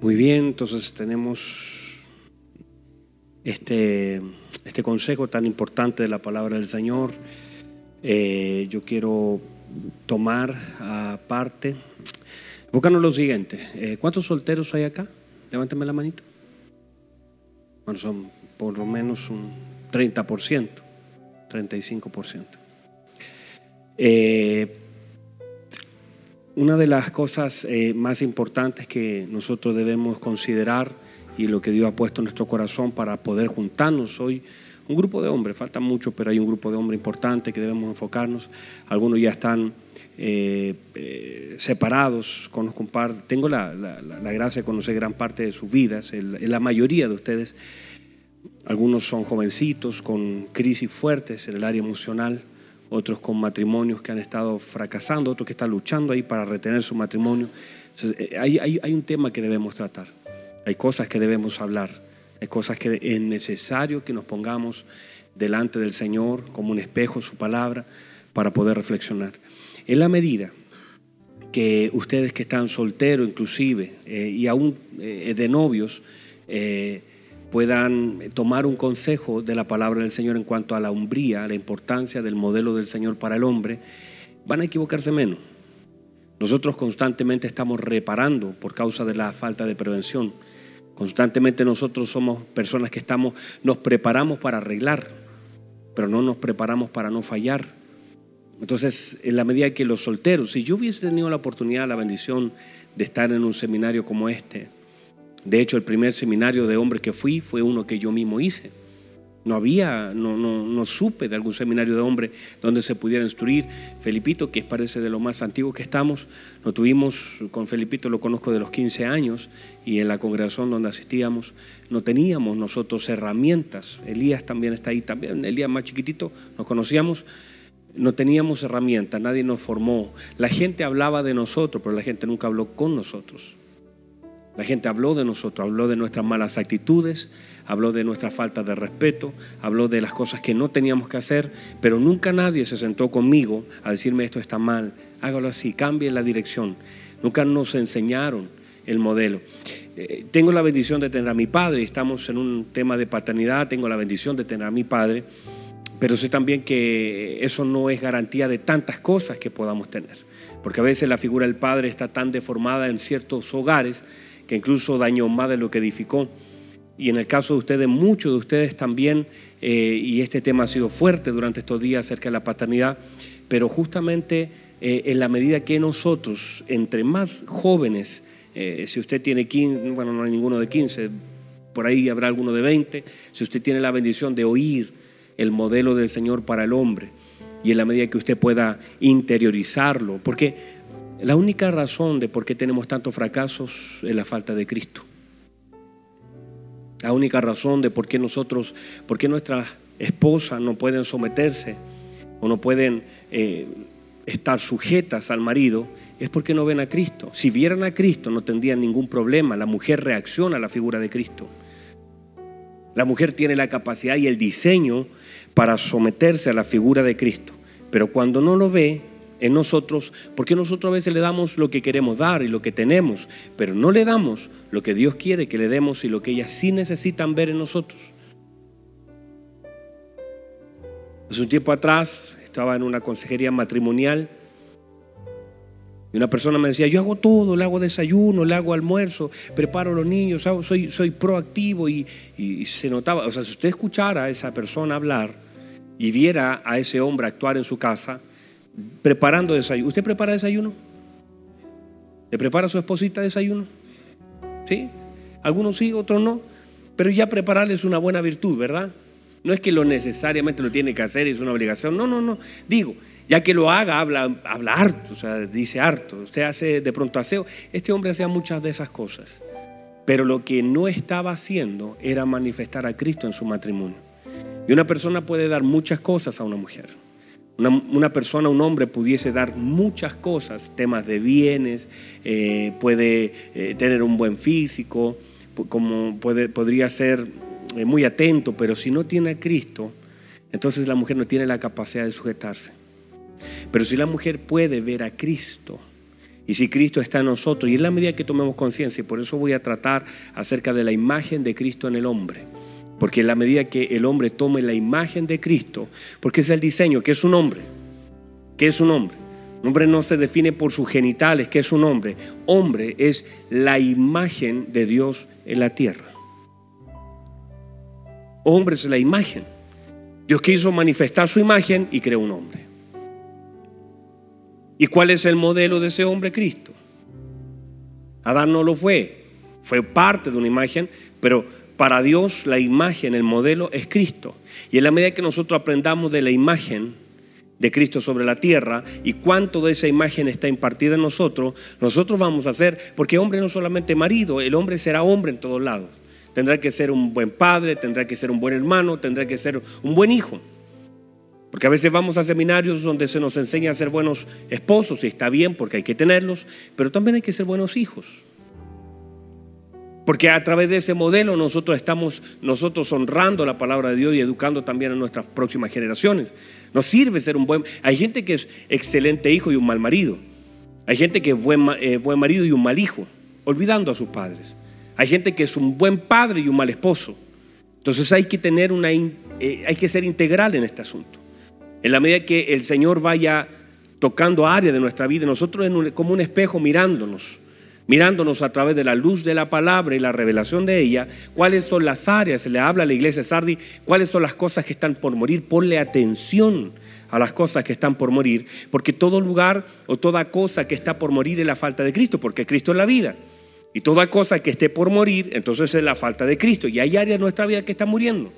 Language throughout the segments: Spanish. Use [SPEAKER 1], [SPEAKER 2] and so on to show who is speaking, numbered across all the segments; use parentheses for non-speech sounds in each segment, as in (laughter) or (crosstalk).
[SPEAKER 1] Muy bien, entonces tenemos este, este consejo tan importante de la palabra del Señor. Eh, yo quiero tomar aparte, enfócanos lo siguiente. Eh, ¿Cuántos solteros hay acá? Levántame la manito. Bueno, son por lo menos un 30%, 35%. Eh, una de las cosas eh, más importantes que nosotros debemos considerar y lo que Dios ha puesto en nuestro corazón para poder juntarnos hoy, un grupo de hombres, falta mucho, pero hay un grupo de hombres importante que debemos enfocarnos. Algunos ya están eh, eh, separados, conozco un par, tengo la, gracia de conocer gran parte de sus vidas, la mayoría de ustedes, algunos son jovencitos con crisis fuertes en el área emocional, otros con matrimonios que han estado fracasando, otros que están luchando ahí para retener su matrimonio. Eh, hay, un tema que debemos tratar, hay cosas que debemos hablar, hay cosas que es necesario que nos pongamos delante del Señor como un espejo, su palabra, para poder reflexionar. En la medida que ustedes que están solteros inclusive eh, y aún eh, de novios puedan tomar un consejo de la palabra del Señor en cuanto a la umbría, la importancia del modelo del Señor para el hombre, van a equivocarse menos. Nosotros constantemente estamos reparando por causa de la falta de prevención. Constantemente nosotros somos personas que estamos, nos preparamos para arreglar, pero no nos preparamos para no fallar. Entonces, en la medida que los solteros, si yo hubiese tenido la oportunidad, la bendición de estar en un seminario como este, de hecho el primer seminario de hombres que fui fue uno que yo mismo hice. No había, no, no, no supe de algún seminario de hombres donde se pudiera instruir. Felipito, que parece de lo más antiguo que estamos, lo tuvimos con Felipito, lo conozco de los 15 años, y en la congregación donde asistíamos, no teníamos nosotros herramientas. Elías también está ahí, también, Elías más chiquitito, nos conocíamos, no teníamos herramientas, nadie nos formó. La gente hablaba de nosotros, pero la gente nunca habló con nosotros. La gente habló de nosotros, habló de nuestras malas actitudes, habló de nuestra falta de respeto, habló de las cosas que no teníamos que hacer, pero nunca nadie se sentó conmigo a decirme esto está mal, hágalo así, cambie la dirección. Nunca nos enseñaron el modelo. Eh, tengo la bendición de tener a mi padre, estamos en un tema de paternidad, tengo la bendición de tener a mi padre pero sé también que eso no es garantía de tantas cosas que podamos tener. Porque a veces la figura del padre está tan deformada en ciertos hogares que incluso dañó más de lo que edificó. Y en el caso de ustedes, muchos de ustedes también, eh, y este tema ha sido fuerte durante estos días acerca de la paternidad, pero justamente eh, en la medida que nosotros, entre más jóvenes, eh, si usted tiene 15, bueno, no hay ninguno de 15, por ahí habrá alguno de 20, si usted tiene la bendición de oír, el modelo del Señor para el hombre y en la medida que usted pueda interiorizarlo, porque la única razón de por qué tenemos tantos fracasos es la falta de Cristo. La única razón de por qué nosotros, por qué nuestras esposas no pueden someterse o no pueden eh, estar sujetas al marido es porque no ven a Cristo. Si vieran a Cristo no tendrían ningún problema. La mujer reacciona a la figura de Cristo. La mujer tiene la capacidad y el diseño para someterse a la figura de Cristo. Pero cuando no lo ve en nosotros, porque nosotros a veces le damos lo que queremos dar y lo que tenemos, pero no le damos lo que Dios quiere que le demos y lo que ellas sí necesitan ver en nosotros. Hace un tiempo atrás estaba en una consejería matrimonial y una persona me decía, yo hago todo, le hago desayuno, le hago almuerzo, preparo a los niños, soy, soy proactivo y, se notaba, o sea, si usted escuchara a esa persona hablar y viera a ese hombre actuar en su casa, preparando desayuno, ¿usted prepara desayuno? ¿Le prepara a su esposita desayuno? ¿Sí? Algunos sí, otros no, pero ya prepararle es una buena virtud, ¿verdad? No es que lo necesariamente lo tiene que hacer, es una obligación, no, no, no, digo, ya que lo haga, habla, habla harto, o sea, dice harto. Usted hace de pronto aseo. Este hombre hacía muchas de esas cosas. Pero lo que no estaba haciendo era manifestar a Cristo en su matrimonio. Y una persona puede dar muchas cosas a una mujer. Una, persona, un hombre pudiese dar muchas cosas, temas de bienes, eh, puede eh, tener un buen físico, como puede, podría ser eh, muy atento, pero si no tiene a Cristo, entonces la mujer no tiene la capacidad de sujetarse. Pero si la mujer puede ver a Cristo Y si Cristo está en nosotros, y es la medida que tomemos conciencia, y por eso voy a tratar acerca de la imagen de Cristo en el hombre. Porque en la medida que el hombre tome la imagen de Cristo, porque es el diseño, que es un hombre, que es un hombre. Un hombre no se define por sus genitales, que es un hombre. Hombre es la imagen de Dios en la tierra. Hombre es la imagen. Dios quiso manifestar su imagen y creó un hombre. ¿Y cuál es el modelo de ese hombre? Cristo. Adán no lo fue, fue parte de una imagen, pero para Dios la imagen, el modelo es Cristo. Y en la medida que nosotros aprendamos de la imagen de Cristo sobre la tierra y cuánto de esa imagen está impartida en nosotros, nosotros vamos a ser, porque hombre no solamente marido, el hombre será hombre en todos lados. Tendrá que ser un buen padre, tendrá que ser un buen hermano, tendrá que ser un buen hijo. Porque a veces vamos a seminarios donde se nos enseña a ser buenos esposos y está bien porque hay que tenerlos, pero también hay que ser buenos hijos. Porque a través de ese modelo nosotros estamos nosotros honrando la palabra de Dios y educando también a nuestras próximas generaciones. Nos sirve ser un buen... Hay gente que es excelente hijo y un mal marido. Hay gente que es buen, eh, buen marido y un mal hijo, olvidando a sus padres. Hay gente que es un buen padre y un mal esposo. Entonces hay que tener una... Eh, hay que ser integral en este asunto. En la medida que el Señor vaya tocando áreas de nuestra vida, nosotros como un espejo mirándonos, mirándonos a través de la luz de la palabra y la revelación de ella, cuáles son las áreas, se le habla a la iglesia Sardi, cuáles son las cosas que están por morir, ponle atención a las cosas que están por morir, porque todo lugar o toda cosa que está por morir es la falta de Cristo, porque Cristo es la vida. Y toda cosa que esté por morir, entonces es la falta de Cristo. Y hay áreas de nuestra vida que están muriendo.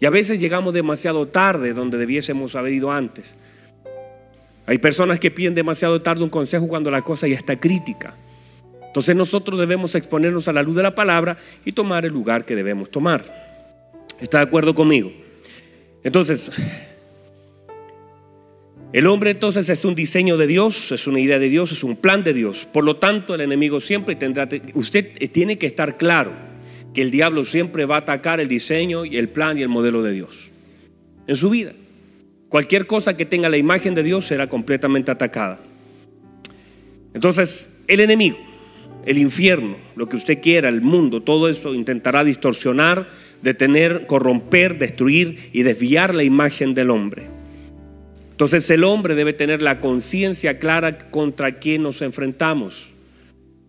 [SPEAKER 1] Y a veces llegamos demasiado tarde donde debiésemos haber ido antes. Hay personas que piden demasiado tarde un consejo cuando la cosa ya está crítica. Entonces nosotros debemos exponernos a la luz de la palabra y tomar el lugar que debemos tomar. ¿Está de acuerdo conmigo? Entonces, el hombre entonces es un diseño de Dios, es una idea de Dios, es un plan de Dios. Por lo tanto, el enemigo siempre tendrá, usted tiene que estar claro que el diablo siempre va a atacar el diseño y el plan y el modelo de Dios en su vida. Cualquier cosa que tenga la imagen de Dios será completamente atacada. Entonces, el enemigo, el infierno, lo que usted quiera, el mundo, todo eso intentará distorsionar, detener, corromper, destruir y desviar la imagen del hombre. Entonces el hombre debe tener la conciencia clara contra quién nos enfrentamos,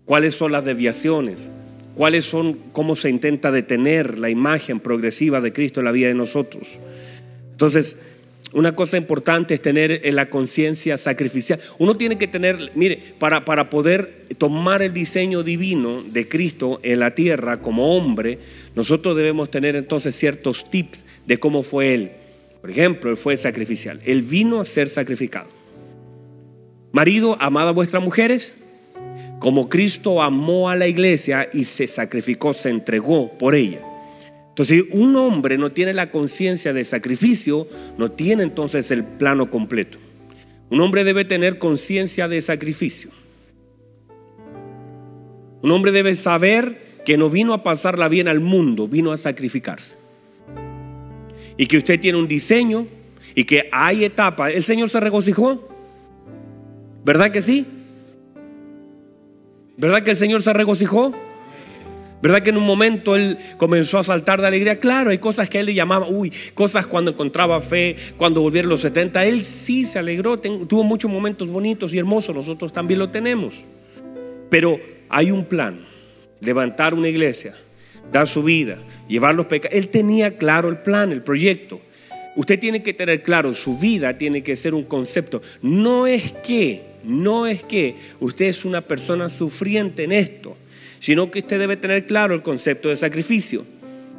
[SPEAKER 1] cuáles son las desviaciones, cuáles son, cómo se intenta detener la imagen progresiva de Cristo en la vida de nosotros. Entonces, una cosa importante es tener la conciencia sacrificial. Uno tiene que tener, mire, para, para poder tomar el diseño divino de Cristo en la tierra como hombre, nosotros debemos tener entonces ciertos tips de cómo fue Él. Por ejemplo, Él fue sacrificial. Él vino a ser sacrificado. Marido, amad a vuestras mujeres como Cristo amó a la iglesia y se sacrificó, se entregó por ella. Entonces, si un hombre no tiene la conciencia de sacrificio, no tiene entonces el plano completo. Un hombre debe tener conciencia de sacrificio. Un hombre debe saber que no vino a pasarla bien al mundo, vino a sacrificarse. Y que usted tiene un diseño y que hay etapas. El Señor se regocijó. ¿Verdad que sí? ¿Verdad que el Señor se regocijó? ¿Verdad que en un momento él comenzó a saltar de alegría? Claro, hay cosas que él le llamaba, uy, cosas cuando encontraba fe, cuando volvieron los 70. Él sí se alegró, tuvo muchos momentos bonitos y hermosos, nosotros también lo tenemos. Pero hay un plan, levantar una iglesia, dar su vida, llevar los pecados. Él tenía claro el plan, el proyecto. Usted tiene que tener claro, su vida tiene que ser un concepto. No es que no es que usted es una persona sufriente en esto, sino que usted debe tener claro el concepto de sacrificio.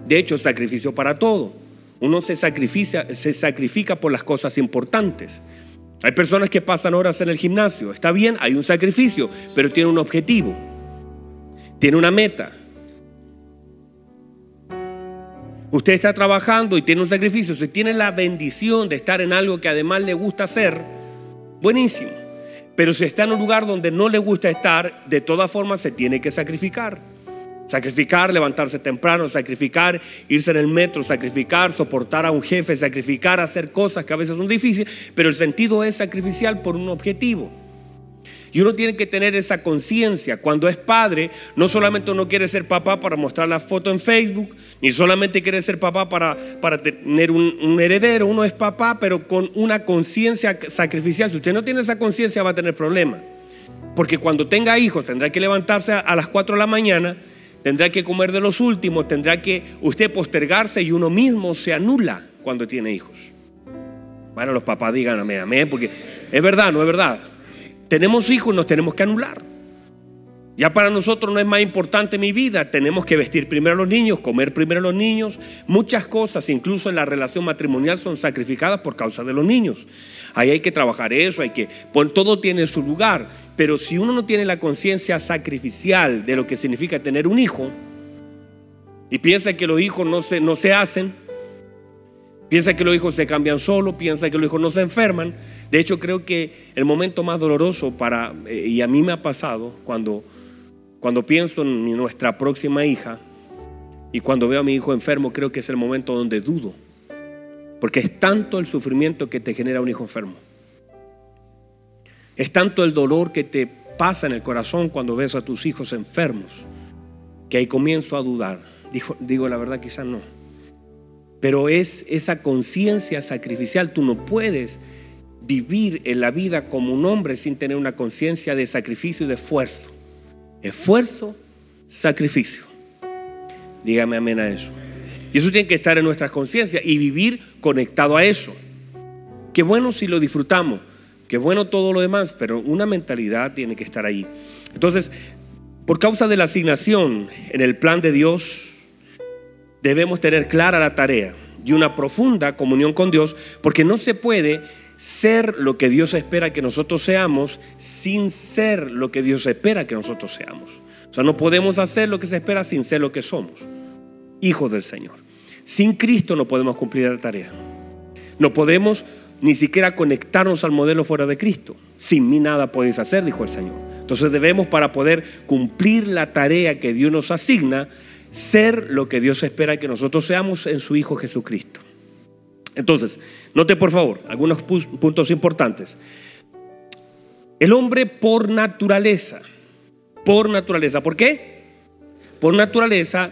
[SPEAKER 1] De hecho, sacrificio para todo. Uno se sacrifica, se sacrifica por las cosas importantes. Hay personas que pasan horas en el gimnasio. Está bien, hay un sacrificio, pero tiene un objetivo. Tiene una meta. Usted está trabajando y tiene un sacrificio. Si tiene la bendición de estar en algo que además le gusta hacer, buenísimo. Pero si está en un lugar donde no le gusta estar, de todas formas se tiene que sacrificar. Sacrificar, levantarse temprano, sacrificar, irse en el metro, sacrificar, soportar a un jefe, sacrificar, hacer cosas que a veces son difíciles, pero el sentido es sacrificial por un objetivo. Y uno tiene que tener esa conciencia. Cuando es padre, no solamente uno quiere ser papá para mostrar la foto en Facebook, ni solamente quiere ser papá para, para tener un, un heredero. Uno es papá, pero con una conciencia sacrificial. Si usted no tiene esa conciencia, va a tener problemas. Porque cuando tenga hijos, tendrá que levantarse a las 4 de la mañana, tendrá que comer de los últimos, tendrá que usted postergarse y uno mismo se anula cuando tiene hijos. Bueno, los papás digan amén, amén, porque es verdad, no es verdad. Tenemos hijos, nos tenemos que anular. Ya para nosotros no es más importante mi vida, tenemos que vestir primero a los niños, comer primero a los niños. Muchas cosas, incluso en la relación matrimonial, son sacrificadas por causa de los niños. Ahí hay que trabajar eso, hay que, pues, todo tiene su lugar. Pero si uno no tiene la conciencia sacrificial de lo que significa tener un hijo, y piensa que los hijos no se, no se hacen, Piensa que los hijos se cambian solo, piensa que los hijos no se enferman. De hecho, creo que el momento más doloroso para, eh, y a mí me ha pasado, cuando, cuando pienso en nuestra próxima hija y cuando veo a mi hijo enfermo, creo que es el momento donde dudo. Porque es tanto el sufrimiento que te genera un hijo enfermo. Es tanto el dolor que te pasa en el corazón cuando ves a tus hijos enfermos, que ahí comienzo a dudar. Digo la verdad, quizás no. Pero es esa conciencia sacrificial. Tú no puedes vivir en la vida como un hombre sin tener una conciencia de sacrificio y de esfuerzo. Esfuerzo, sacrificio. Dígame amén a eso. Y eso tiene que estar en nuestras conciencias y vivir conectado a eso. Qué bueno si lo disfrutamos, qué bueno todo lo demás, pero una mentalidad tiene que estar ahí. Entonces, por causa de la asignación en el plan de Dios, debemos tener clara la tarea y una profunda comunión con Dios, porque no se puede ser lo que Dios espera que nosotros seamos sin ser lo que Dios espera que nosotros seamos. O sea, no podemos hacer lo que se espera sin ser lo que somos, hijos del Señor. Sin Cristo no podemos cumplir la tarea. No podemos ni siquiera conectarnos al modelo fuera de Cristo. Sin mí nada podéis hacer, dijo el Señor. Entonces debemos para poder cumplir la tarea que Dios nos asigna, ser lo que Dios espera que nosotros seamos en su Hijo Jesucristo. Entonces, note por favor algunos puntos importantes. El hombre por naturaleza, por naturaleza, ¿por qué? Por naturaleza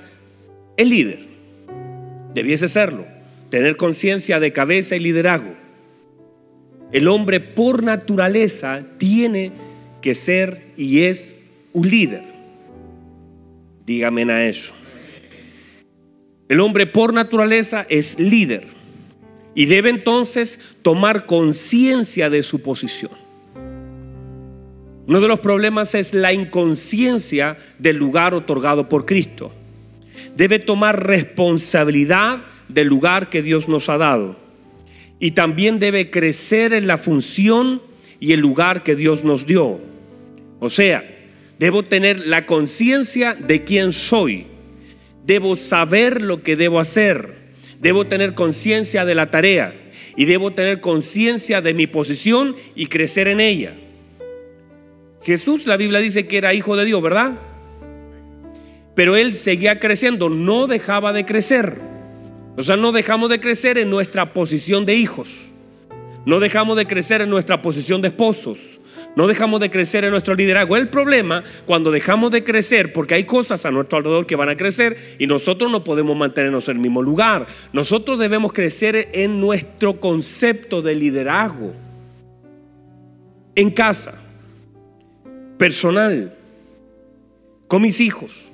[SPEAKER 1] es líder, debiese serlo, tener conciencia de cabeza y liderazgo. El hombre por naturaleza tiene que ser y es un líder. Dígame a eso. El hombre por naturaleza es líder y debe entonces tomar conciencia de su posición. Uno de los problemas es la inconsciencia del lugar otorgado por Cristo. Debe tomar responsabilidad del lugar que Dios nos ha dado. Y también debe crecer en la función y el lugar que Dios nos dio. O sea, debo tener la conciencia de quién soy Debo saber lo que debo hacer. Debo tener conciencia de la tarea. Y debo tener conciencia de mi posición y crecer en ella. Jesús, la Biblia dice que era hijo de Dios, ¿verdad? Pero él seguía creciendo, no dejaba de crecer. O sea, no dejamos de crecer en nuestra posición de hijos. No dejamos de crecer en nuestra posición de esposos. No dejamos de crecer en nuestro liderazgo. El problema cuando dejamos de crecer, porque hay cosas a nuestro alrededor que van a crecer y nosotros no podemos mantenernos en el mismo lugar. Nosotros debemos crecer en nuestro concepto de liderazgo. En casa, personal, con mis hijos.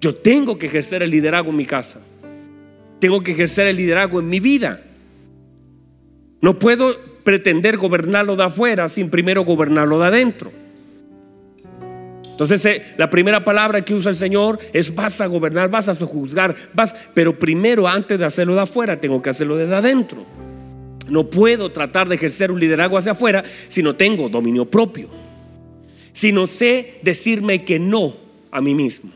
[SPEAKER 1] Yo tengo que ejercer el liderazgo en mi casa. Tengo que ejercer el liderazgo en mi vida. No puedo pretender gobernarlo de afuera sin primero gobernarlo de adentro. Entonces eh, la primera palabra que usa el Señor es vas a gobernar, vas a juzgar, vas, pero primero antes de hacerlo de afuera tengo que hacerlo desde adentro. No puedo tratar de ejercer un liderazgo hacia afuera si no tengo dominio propio. Si no sé decirme que no a mí mismo.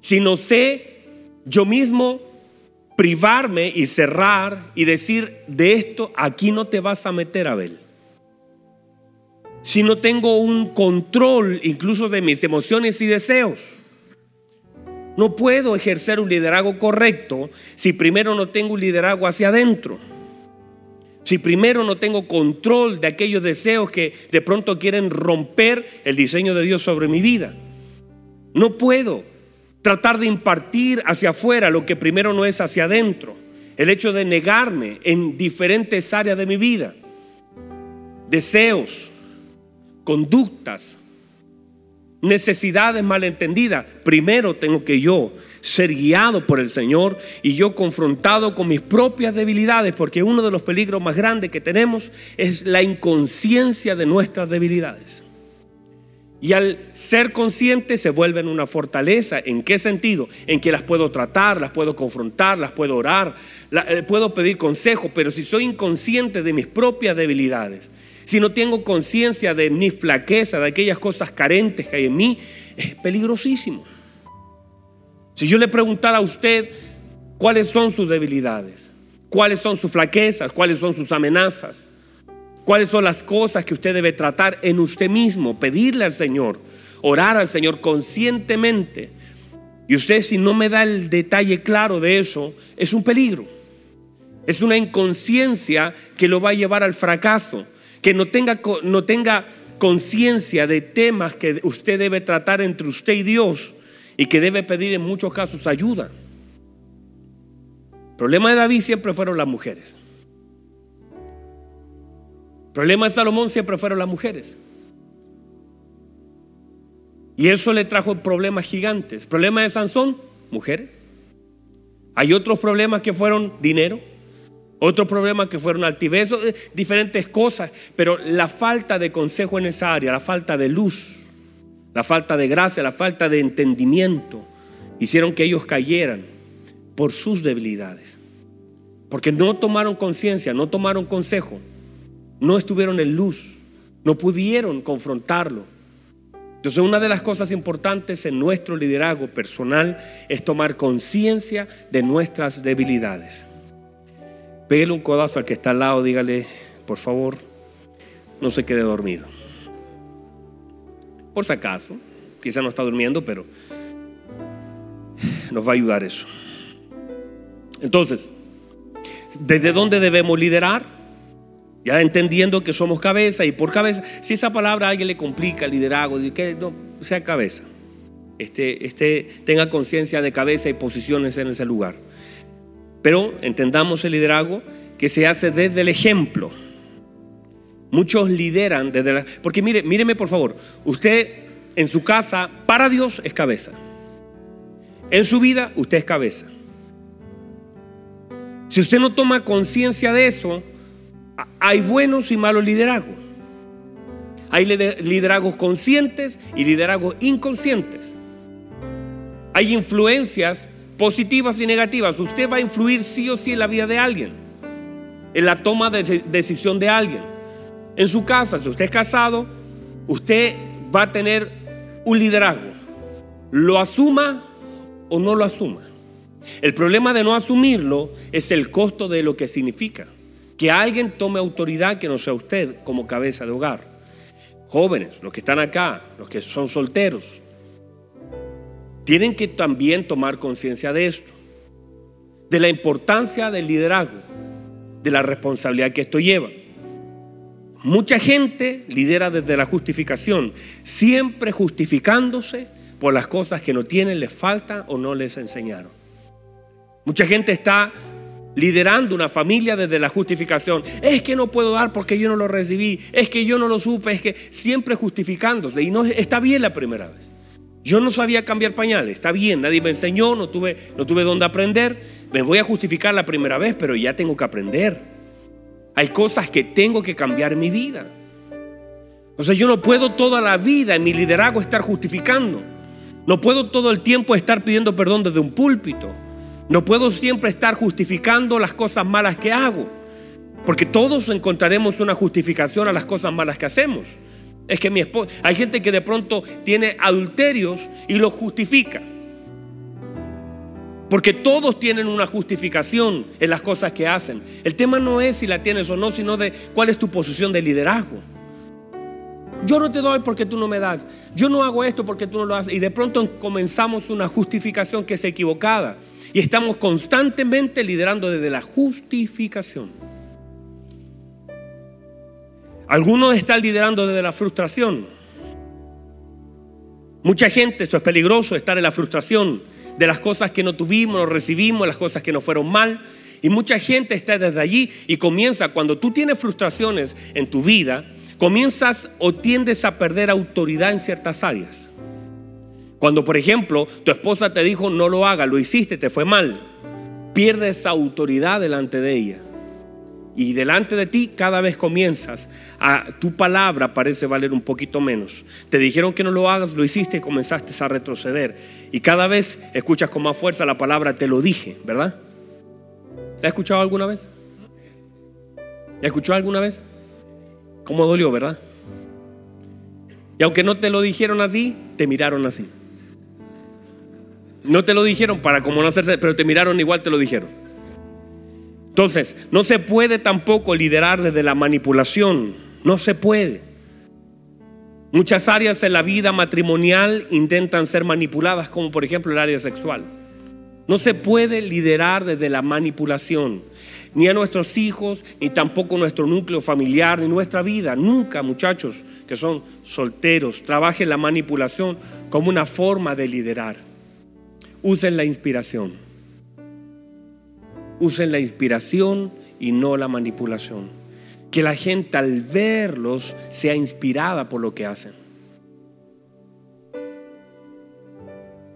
[SPEAKER 1] Si no sé yo mismo privarme y cerrar y decir, de esto aquí no te vas a meter, Abel. Si no tengo un control incluso de mis emociones y deseos. No puedo ejercer un liderazgo correcto si primero no tengo un liderazgo hacia adentro. Si primero no tengo control de aquellos deseos que de pronto quieren romper el diseño de Dios sobre mi vida. No puedo tratar de impartir hacia afuera lo que primero no es hacia adentro. El hecho de negarme en diferentes áreas de mi vida. Deseos, conductas, necesidades malentendidas. Primero tengo que yo ser guiado por el Señor y yo confrontado con mis propias debilidades, porque uno de los peligros más grandes que tenemos es la inconsciencia de nuestras debilidades. Y al ser consciente se vuelven una fortaleza. ¿En qué sentido? En que las puedo tratar, las puedo confrontar, las puedo orar, eh, puedo pedir consejo, pero si soy inconsciente de mis propias debilidades, si no tengo conciencia de mi flaqueza, de aquellas cosas carentes que hay en mí, es peligrosísimo. Si yo le preguntara a usted cuáles son sus debilidades, cuáles son sus flaquezas, cuáles son sus amenazas, cuáles son las cosas que usted debe tratar en usted mismo, pedirle al Señor, orar al Señor conscientemente. Y usted si no me da el detalle claro de eso, es un peligro. Es una inconsciencia que lo va a llevar al fracaso, que no tenga, no tenga conciencia de temas que usted debe tratar entre usted y Dios y que debe pedir en muchos casos ayuda. El problema de David siempre fueron las mujeres. Problema de Salomón siempre fueron las mujeres. Y eso le trajo problemas gigantes. Problema de Sansón, mujeres. Hay otros problemas que fueron dinero, otros problemas que fueron altivez, eh, diferentes cosas, pero la falta de consejo en esa área, la falta de luz, la falta de gracia, la falta de entendimiento, hicieron que ellos cayeran por sus debilidades. Porque no tomaron conciencia, no tomaron consejo, no estuvieron en luz, no pudieron confrontarlo. Entonces una de las cosas importantes en nuestro liderazgo personal es tomar conciencia de nuestras debilidades. Pégale un codazo al que está al lado, dígale, por favor, no se quede dormido por si acaso. Quizá no está durmiendo, pero nos va a ayudar eso. Entonces, ¿desde dónde debemos liderar? Ya entendiendo que somos cabeza y por cabeza, si esa palabra a alguien le complica liderazgo, que no sea cabeza, este, este, tenga conciencia de cabeza y posiciones en ese lugar. Pero entendamos el liderazgo que se hace desde el ejemplo. Muchos lideran desde la... Porque mire, míreme por favor, usted en su casa, para Dios es cabeza. En su vida, usted es cabeza. Si usted no toma conciencia de eso, hay buenos y malos liderazgos. Hay liderazgos conscientes y liderazgos inconscientes. Hay influencias positivas y negativas. Usted va a influir sí o sí en la vida de alguien, en la toma de decisión de alguien en su casa, si usted es casado, usted va a tener un liderazgo. Lo asuma o no lo asuma. El problema de no asumirlo es el costo de lo que significa. Que alguien tome autoridad que no sea usted como cabeza de hogar. Jóvenes, los que están acá, los que son solteros, tienen que también tomar conciencia de esto. De la importancia del liderazgo, de la responsabilidad que esto lleva. Mucha gente lidera desde la justificación, siempre justificándose por las cosas que no tienen, les faltan o no les enseñaron. Mucha gente está liderando una familia desde la justificación. Es que no puedo dar porque yo no lo recibí, es que yo no lo supe, es que siempre justificándose. Y no está bien la primera vez. Yo no sabía cambiar pañales, está bien, nadie me enseñó, no tuve, no tuve dónde aprender. Me voy a justificar la primera vez, pero ya tengo que aprender. Hay cosas que tengo que cambiar mi vida. O sea, yo no puedo toda la vida en mi liderazgo estar justificando. No puedo todo el tiempo estar pidiendo perdón desde un púlpito. No puedo siempre estar justificando las cosas malas que hago. Porque todos encontraremos una justificación a las cosas malas que hacemos. Es que mi esposa, hay gente que de pronto tiene adulterios y los justifica. Porque todos tienen una justificación en las cosas que hacen. El tema no es si la tienes o no, sino de cuál es tu posición de liderazgo. Yo no te doy porque tú no me das. Yo no hago esto porque tú no lo haces. Y de pronto comenzamos una justificación que es equivocada. Y estamos constantemente liderando desde la justificación. Algunos están liderando desde la frustración. Mucha gente, esto es peligroso, estar en la frustración de las cosas que no tuvimos, no recibimos, las cosas que no fueron mal. Y mucha gente está desde allí y comienza, cuando tú tienes frustraciones en tu vida, comienzas o tiendes a perder autoridad en ciertas áreas. Cuando, por ejemplo, tu esposa te dijo no lo haga, lo hiciste, te fue mal, pierdes autoridad delante de ella. Y delante de ti cada vez comienzas a tu palabra parece valer un poquito menos. Te dijeron que no lo hagas, lo hiciste y comenzaste a retroceder. Y cada vez escuchas con más fuerza la palabra te lo dije, ¿verdad? ¿La has escuchado alguna vez? ¿La escuchó alguna vez? ¿Cómo dolió, verdad? Y aunque no te lo dijeron así, te miraron así. No te lo dijeron para como no hacerse, pero te miraron igual, te lo dijeron. Entonces, no se puede tampoco liderar desde la manipulación. No se puede. Muchas áreas en la vida matrimonial intentan ser manipuladas, como por ejemplo el área sexual. No se puede liderar desde la manipulación, ni a nuestros hijos, ni tampoco nuestro núcleo familiar, ni nuestra vida. Nunca, muchachos que son solteros, trabajen la manipulación como una forma de liderar. Usen la inspiración. Usen la inspiración y no la manipulación. Que la gente al verlos sea inspirada por lo que hacen.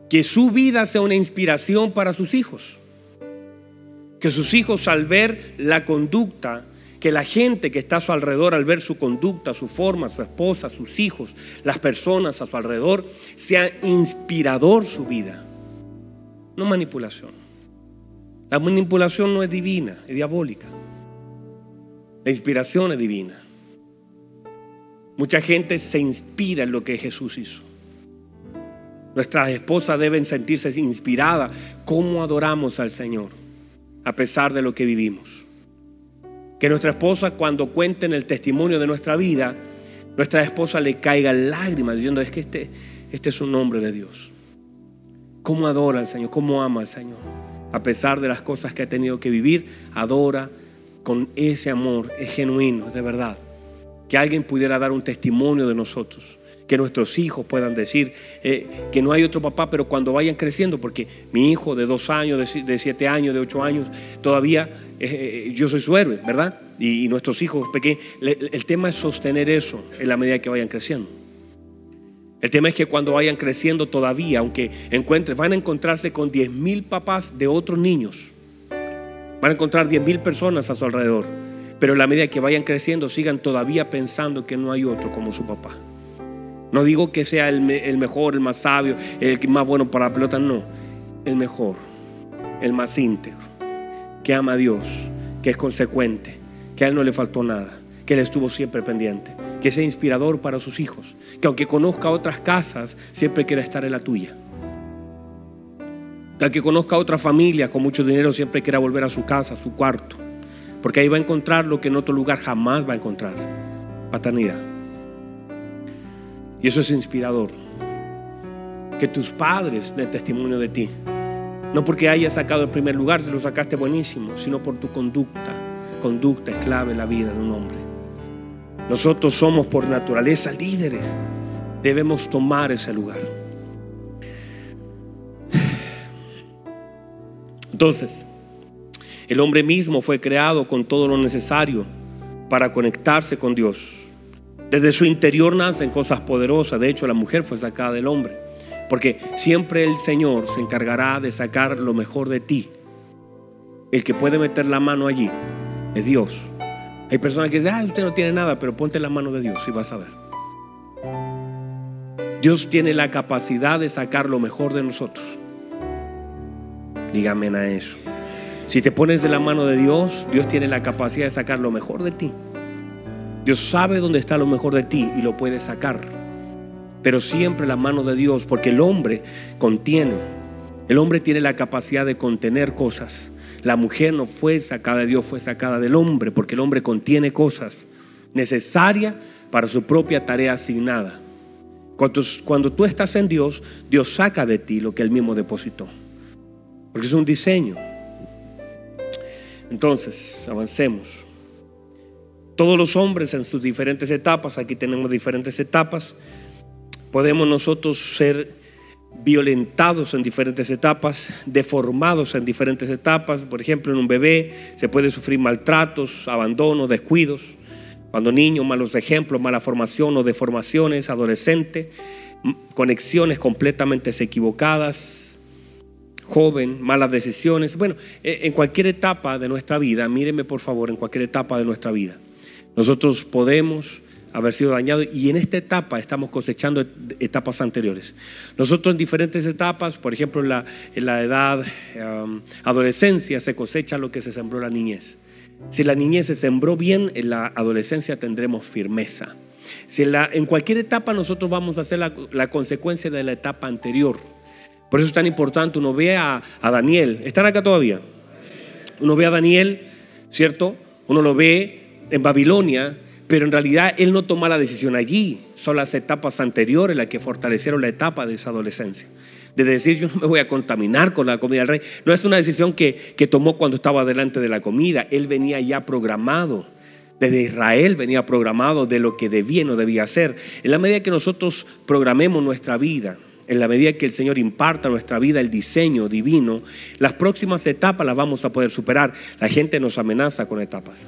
[SPEAKER 1] Que su vida sea una inspiración para sus hijos. Que sus hijos al ver la conducta, que la gente que está a su alrededor al ver su conducta, su forma, su esposa, sus hijos, las personas a su alrededor, sea inspirador su vida. No manipulación. La manipulación no es divina, es diabólica. La inspiración es divina. Mucha gente se inspira en lo que Jesús hizo. Nuestras esposas deben sentirse inspiradas cómo adoramos al Señor, a pesar de lo que vivimos. Que nuestra esposa cuando cuenten el testimonio de nuestra vida, nuestra esposa le caiga lágrimas diciendo, es que este, este es un nombre de Dios. ¿Cómo adora al Señor? ¿Cómo ama al Señor? a pesar de las cosas que ha tenido que vivir, adora con ese amor, es genuino, es de verdad. Que alguien pudiera dar un testimonio de nosotros, que nuestros hijos puedan decir eh, que no hay otro papá, pero cuando vayan creciendo, porque mi hijo de dos años, de, siete años, de ocho años, todavía eh, eh, yo soy su héroe, ¿verdad? Y, nuestros hijos pequeños, el tema es sostener eso en la medida que vayan creciendo. El tema es que cuando vayan creciendo todavía, aunque encuentren, van a encontrarse con 10 mil papás de otros niños. Van a encontrar 10 mil personas a su alrededor. Pero en la medida que vayan creciendo, sigan todavía pensando que no hay otro como su papá. No digo que sea el, mejor, el más sabio, el más bueno para la pelota, no. El mejor, el más íntegro, que ama a Dios, que es consecuente, que a él no le faltó nada, que él estuvo siempre pendiente que sea inspirador para sus hijos, que aunque conozca otras casas, siempre quiera estar en la tuya. Que aunque conozca otra familia con mucho dinero, siempre quiera volver a su casa, a su cuarto, porque ahí va a encontrar lo que en otro lugar jamás va a encontrar, paternidad. Y eso es inspirador. Que tus padres den testimonio de ti. No porque hayas sacado el primer lugar, se lo sacaste buenísimo, sino por tu conducta. Conducta es clave en la vida de un hombre. Nosotros somos por naturaleza líderes. Debemos tomar ese lugar. Entonces, el hombre mismo fue creado con todo lo necesario para conectarse con Dios. Desde su interior nacen cosas poderosas. De hecho, la mujer fue sacada del hombre. Porque siempre el Señor se encargará de sacar lo mejor de ti. El que puede meter la mano allí es Dios. Hay personas que dicen, ah, usted no tiene nada, pero ponte la mano de Dios y vas a ver. Dios tiene la capacidad de sacar lo mejor de nosotros. Dígame a eso. Si te pones de la mano de Dios, Dios tiene la capacidad de sacar lo mejor de ti. Dios sabe dónde está lo mejor de ti y lo puede sacar. Pero siempre la mano de Dios, porque el hombre contiene. El hombre tiene la capacidad de contener cosas. La mujer no fue sacada de Dios, fue sacada del hombre, porque el hombre contiene cosas necesarias para su propia tarea asignada. Cuando, tú estás en Dios, Dios saca de ti lo que Él mismo depositó. Porque es un diseño. Entonces, avancemos. Todos los hombres en sus diferentes etapas, aquí tenemos diferentes etapas, podemos nosotros ser violentados en diferentes etapas, deformados en diferentes etapas. Por ejemplo, en un bebé se puede sufrir maltratos, abandono, descuidos. Cuando niño, malos ejemplos, mala formación o deformaciones, adolescente, conexiones completamente equivocadas, joven, malas decisiones. Bueno, e, en cualquier etapa de nuestra vida, míreme por favor, en cualquier etapa de nuestra vida, nosotros podemos haber sido dañados y en esta etapa estamos cosechando etapas anteriores. Nosotros en diferentes etapas, por ejemplo en la, en la edad um, adolescencia, se cosecha lo que se sembró la niñez. Si la niñez se sembró bien, en la adolescencia tendremos firmeza. Si en, la, en cualquier etapa nosotros vamos a hacer la, la, consecuencia de la etapa anterior. Por eso es tan importante, uno ve a, a Daniel, ¿están acá todavía? Uno ve a Daniel, ¿cierto? Uno lo ve en Babilonia, pero en realidad él no toma la decisión allí, son las etapas anteriores las que fortalecieron la etapa de esa adolescencia. De decir, yo no me voy a contaminar con la comida del rey. No es una decisión que, que tomó cuando estaba delante de la comida. Él venía ya programado. Desde Israel venía programado de lo que debía y no debía hacer. En la medida que nosotros programemos nuestra vida, en la medida que el Señor imparta a nuestra vida el diseño divino, las próximas etapas las vamos a poder superar. La gente nos amenaza con etapas.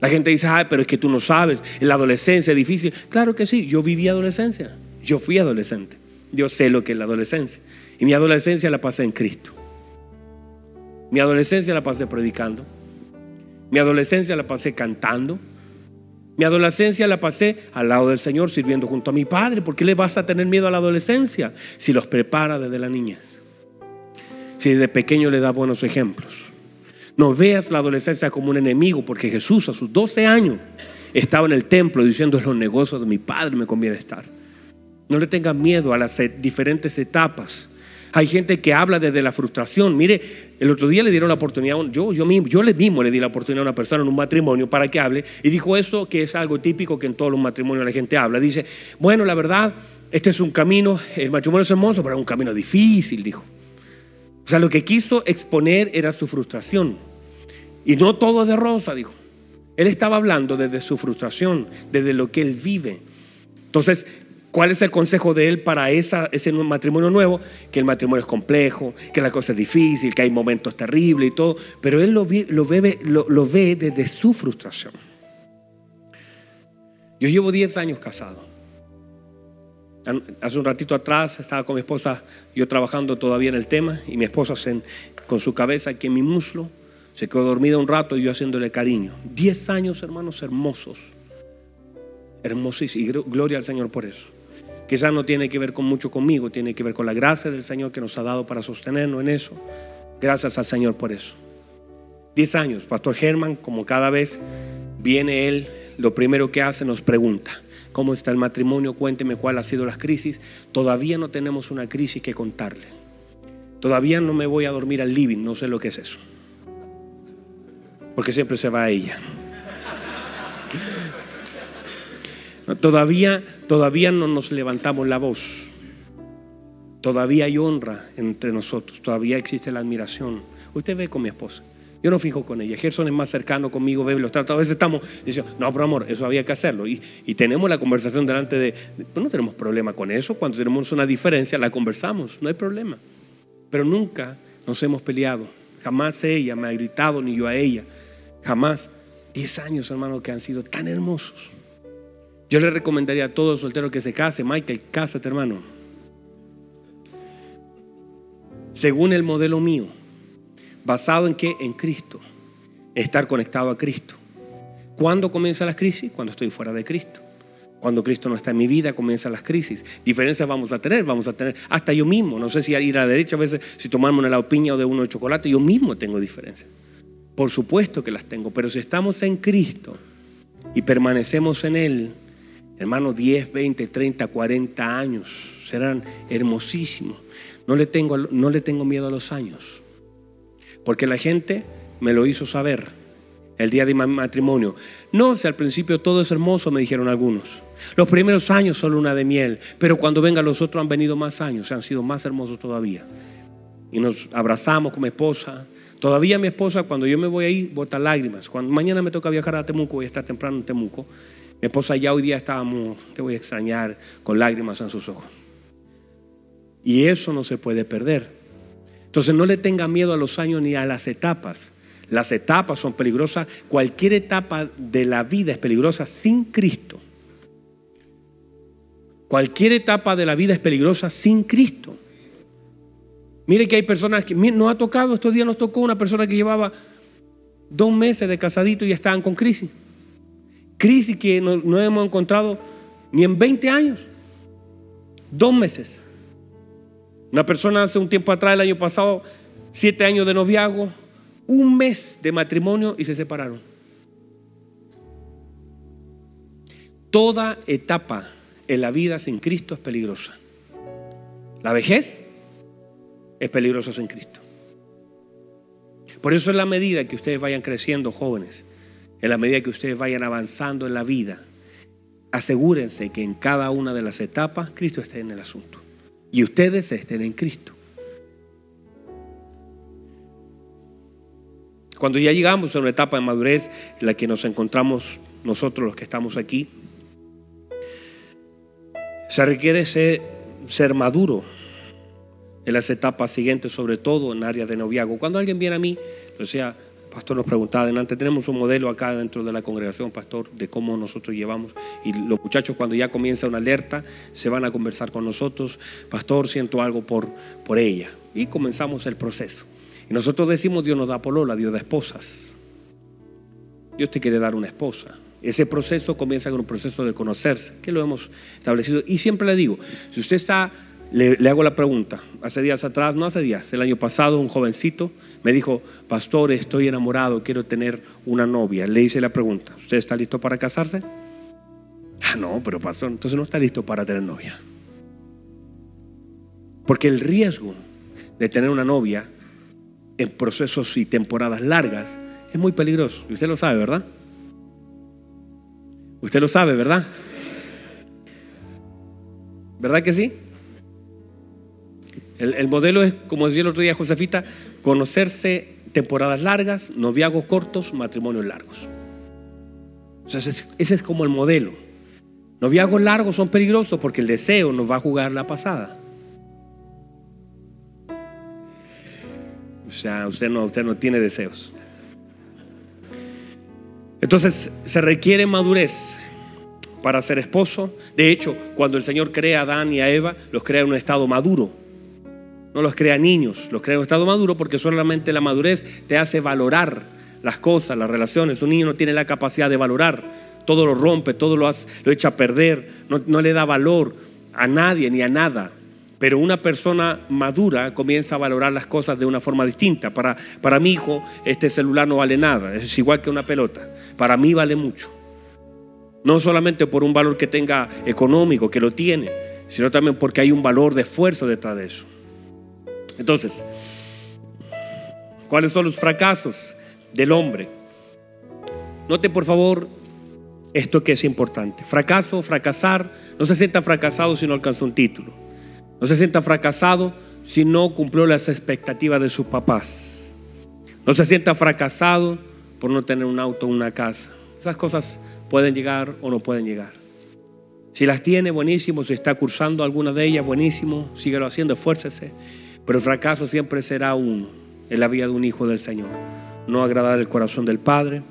[SPEAKER 1] La gente dice, ay, pero es que tú no sabes, en la adolescencia es difícil. Claro que sí, yo viví adolescencia, yo fui adolescente, yo sé lo que es la adolescencia. Y mi adolescencia la pasé en Cristo. Mi adolescencia la pasé predicando. Mi adolescencia la pasé cantando. Mi adolescencia la pasé al lado del Señor sirviendo junto a mi Padre. ¿Por qué le vas a tener miedo a la adolescencia si los prepara desde la niñez? Si desde pequeño le da buenos ejemplos. No veas la adolescencia como un enemigo, porque Jesús a sus 12 años estaba en el templo diciendo, en los negocios de mi Padre me conviene estar. No le tengas miedo a las diferentes etapas. Hay gente que habla desde la frustración. Mire, el otro día le dieron la oportunidad, yo, yo, mismo, yo mismo le di la oportunidad a una persona en un matrimonio para que hable y dijo eso que es algo típico que en todos los matrimonios la gente habla. Dice, bueno, la verdad, este es un camino, el matrimonio es hermoso, pero es un camino difícil, dijo. O sea, lo que quiso exponer era su frustración. Y no todo de rosa, dijo. Él estaba hablando desde su frustración, desde lo que él vive. Entonces, ¿cuál es el consejo de él para esa, ese matrimonio nuevo? Que el matrimonio es complejo, que la cosa es difícil, que hay momentos terribles y todo. Pero él lo, lo, ve, lo, ve desde su frustración. Yo llevo 10 años casado. Hace un ratito atrás estaba con mi esposa, yo trabajando todavía en el tema, y mi esposa con su cabeza aquí en mi muslo. Se quedó dormida un rato y yo haciéndole cariño. Diez años, hermanos, hermosos. Hermosos y gloria al Señor por eso. Quizás no tiene que ver con mucho conmigo, tiene que ver con la gracia del Señor que nos ha dado para sostenernos en eso. Gracias al Señor por eso. Diez años, Pastor Germán, como cada vez viene él, lo primero que hace nos pregunta, ¿cómo está el matrimonio? Cuénteme cuál ha sido las crisis. Todavía no tenemos una crisis que contarle. Todavía no me voy a dormir al living, no sé lo que es eso porque siempre se va a ella. Todavía, todavía no nos levantamos la voz. Todavía hay honra entre nosotros. Todavía existe la admiración. Usted ve con mi esposa. Yo no fijo con ella. Gerson es más cercano conmigo, ve los tratos. A veces estamos diciendo, no, pero amor, eso había que hacerlo. Y, y tenemos la conversación delante de. Pues no tenemos problema con eso. Cuando tenemos una diferencia, la conversamos. No hay problema. Pero nunca nos hemos peleado. Jamás ella me ha gritado, ni yo a ella. Jamás. Diez años, hermano, que han sido tan hermosos. Yo le recomendaría a todo soltero que se case. Michael, cásate, hermano. Según el modelo mío, basado en qué? En Cristo. Estar conectado a Cristo. ¿Cuándo comienza la crisis? Cuando estoy fuera de Cristo. Cuando Cristo no está en mi vida, comienzan las crisis. Diferencias vamos a tener, vamos a tener, hasta yo mismo. No sé si ir a la derecha, a veces si tomarme una helado piña o de uno de chocolate, yo mismo tengo diferencias. Por supuesto que las tengo, pero si estamos en Cristo y permanecemos en Él, hermanos, 10, 20, 30, 40 años serán hermosísimos. No le tengo, no le tengo miedo a los años, porque la gente me lo hizo saber el día de mi matrimonio. No, si al principio todo es hermoso, me dijeron algunos. Los primeros años son luna de miel, pero cuando vengan los otros han venido más años, han sido más hermosos todavía. Y nos abrazamos con mi esposa, Todavía mi esposa, cuando yo me voy ahí, bota lágrimas. Cuando mañana me toca viajar a Temuco, voy a estar temprano en Temuco. Mi esposa ya hoy día estábamos, te voy a extrañar, con lágrimas en sus ojos. Y eso no se puede perder. Entonces no le tenga miedo a los años ni a las etapas. Las etapas son peligrosas. Cualquier etapa de la vida es peligrosa sin Cristo. Cualquier etapa de la vida es peligrosa sin Cristo. Mire que hay personas que nos ha tocado, estos días nos tocó una persona que llevaba dos meses de casadito y estaban con crisis. Crisis que no, no hemos encontrado ni en 20 años. Dos meses. Una persona hace un tiempo atrás, el año pasado, siete años de noviazgo, un mes de matrimonio y se separaron. Toda etapa en la vida sin Cristo es peligrosa. La vejez es peligroso sin Cristo. Por eso en la medida que ustedes vayan creciendo jóvenes, en la medida que ustedes vayan avanzando en la vida, asegúrense que en cada una de las etapas Cristo esté en el asunto. Y ustedes estén en Cristo. Cuando ya llegamos a una etapa de madurez en la que nos encontramos nosotros los que estamos aquí, se requiere ser maduro en las etapas siguientes, sobre todo en áreas de noviazgo. Cuando alguien viene a mí, o sea, pastor nos preguntaba adelante, tenemos un modelo acá dentro de la congregación, pastor, de cómo nosotros llevamos. Y los muchachos cuando ya comienza una alerta, se van a conversar con nosotros, pastor, siento algo por, por ella. Y comenzamos el proceso. Y nosotros decimos, Dios nos da polola, Dios da esposas. Dios te quiere dar una esposa. Ese proceso comienza con un proceso de conocerse, que lo hemos establecido. Y siempre le digo, si usted está le, hago la pregunta. Hace días atrás, no hace días, el año pasado, un jovencito me dijo, pastor, estoy enamorado, quiero tener una novia. Le hice la pregunta, ¿usted está listo para casarse? Ah, no, pero pastor, entonces no está listo para tener novia. Porque el riesgo de tener una novia en procesos y temporadas largas es muy peligroso. Y usted lo sabe, ¿verdad? Usted lo sabe, ¿verdad? ¿Verdad que sí? El, modelo es, como decía el otro día Josefita, conocerse temporadas largas, noviagos cortos, matrimonios largos. Entonces, ese es como el modelo. Noviagos largos son peligrosos porque el deseo nos va a jugar la pasada. O sea, usted no, usted no tiene deseos. Entonces, se requiere madurez para ser esposo. De hecho, cuando el Señor crea a Adán y a Eva, los crea en un estado maduro. No los crea niños, los crea en estado maduro porque solamente la madurez te hace valorar las cosas, las relaciones. Un niño no tiene la capacidad de valorar, todo lo rompe, todo lo, lo echa a perder, no, le da valor a nadie ni a nada. Pero una persona madura comienza a valorar las cosas de una forma distinta. Para, para mi hijo, este celular no vale nada, es igual que una pelota. Para mí vale mucho. No solamente por un valor que tenga económico, que lo tiene, sino también porque hay un valor de esfuerzo detrás de eso. Entonces, ¿cuáles son los fracasos del hombre? Note por favor esto que es importante. Fracaso, fracasar, no se sienta fracasado si no alcanzó un título. No se sienta fracasado si no cumplió las expectativas de sus papás. No se sienta fracasado por no tener un auto o una casa. Esas cosas pueden llegar o no pueden llegar. Si las tiene, buenísimo. Si está cursando alguna de ellas, buenísimo. Síguelo haciendo, esfuércese. Pero el fracaso siempre será uno en la vida de un hijo del Señor. No agradar el corazón del Padre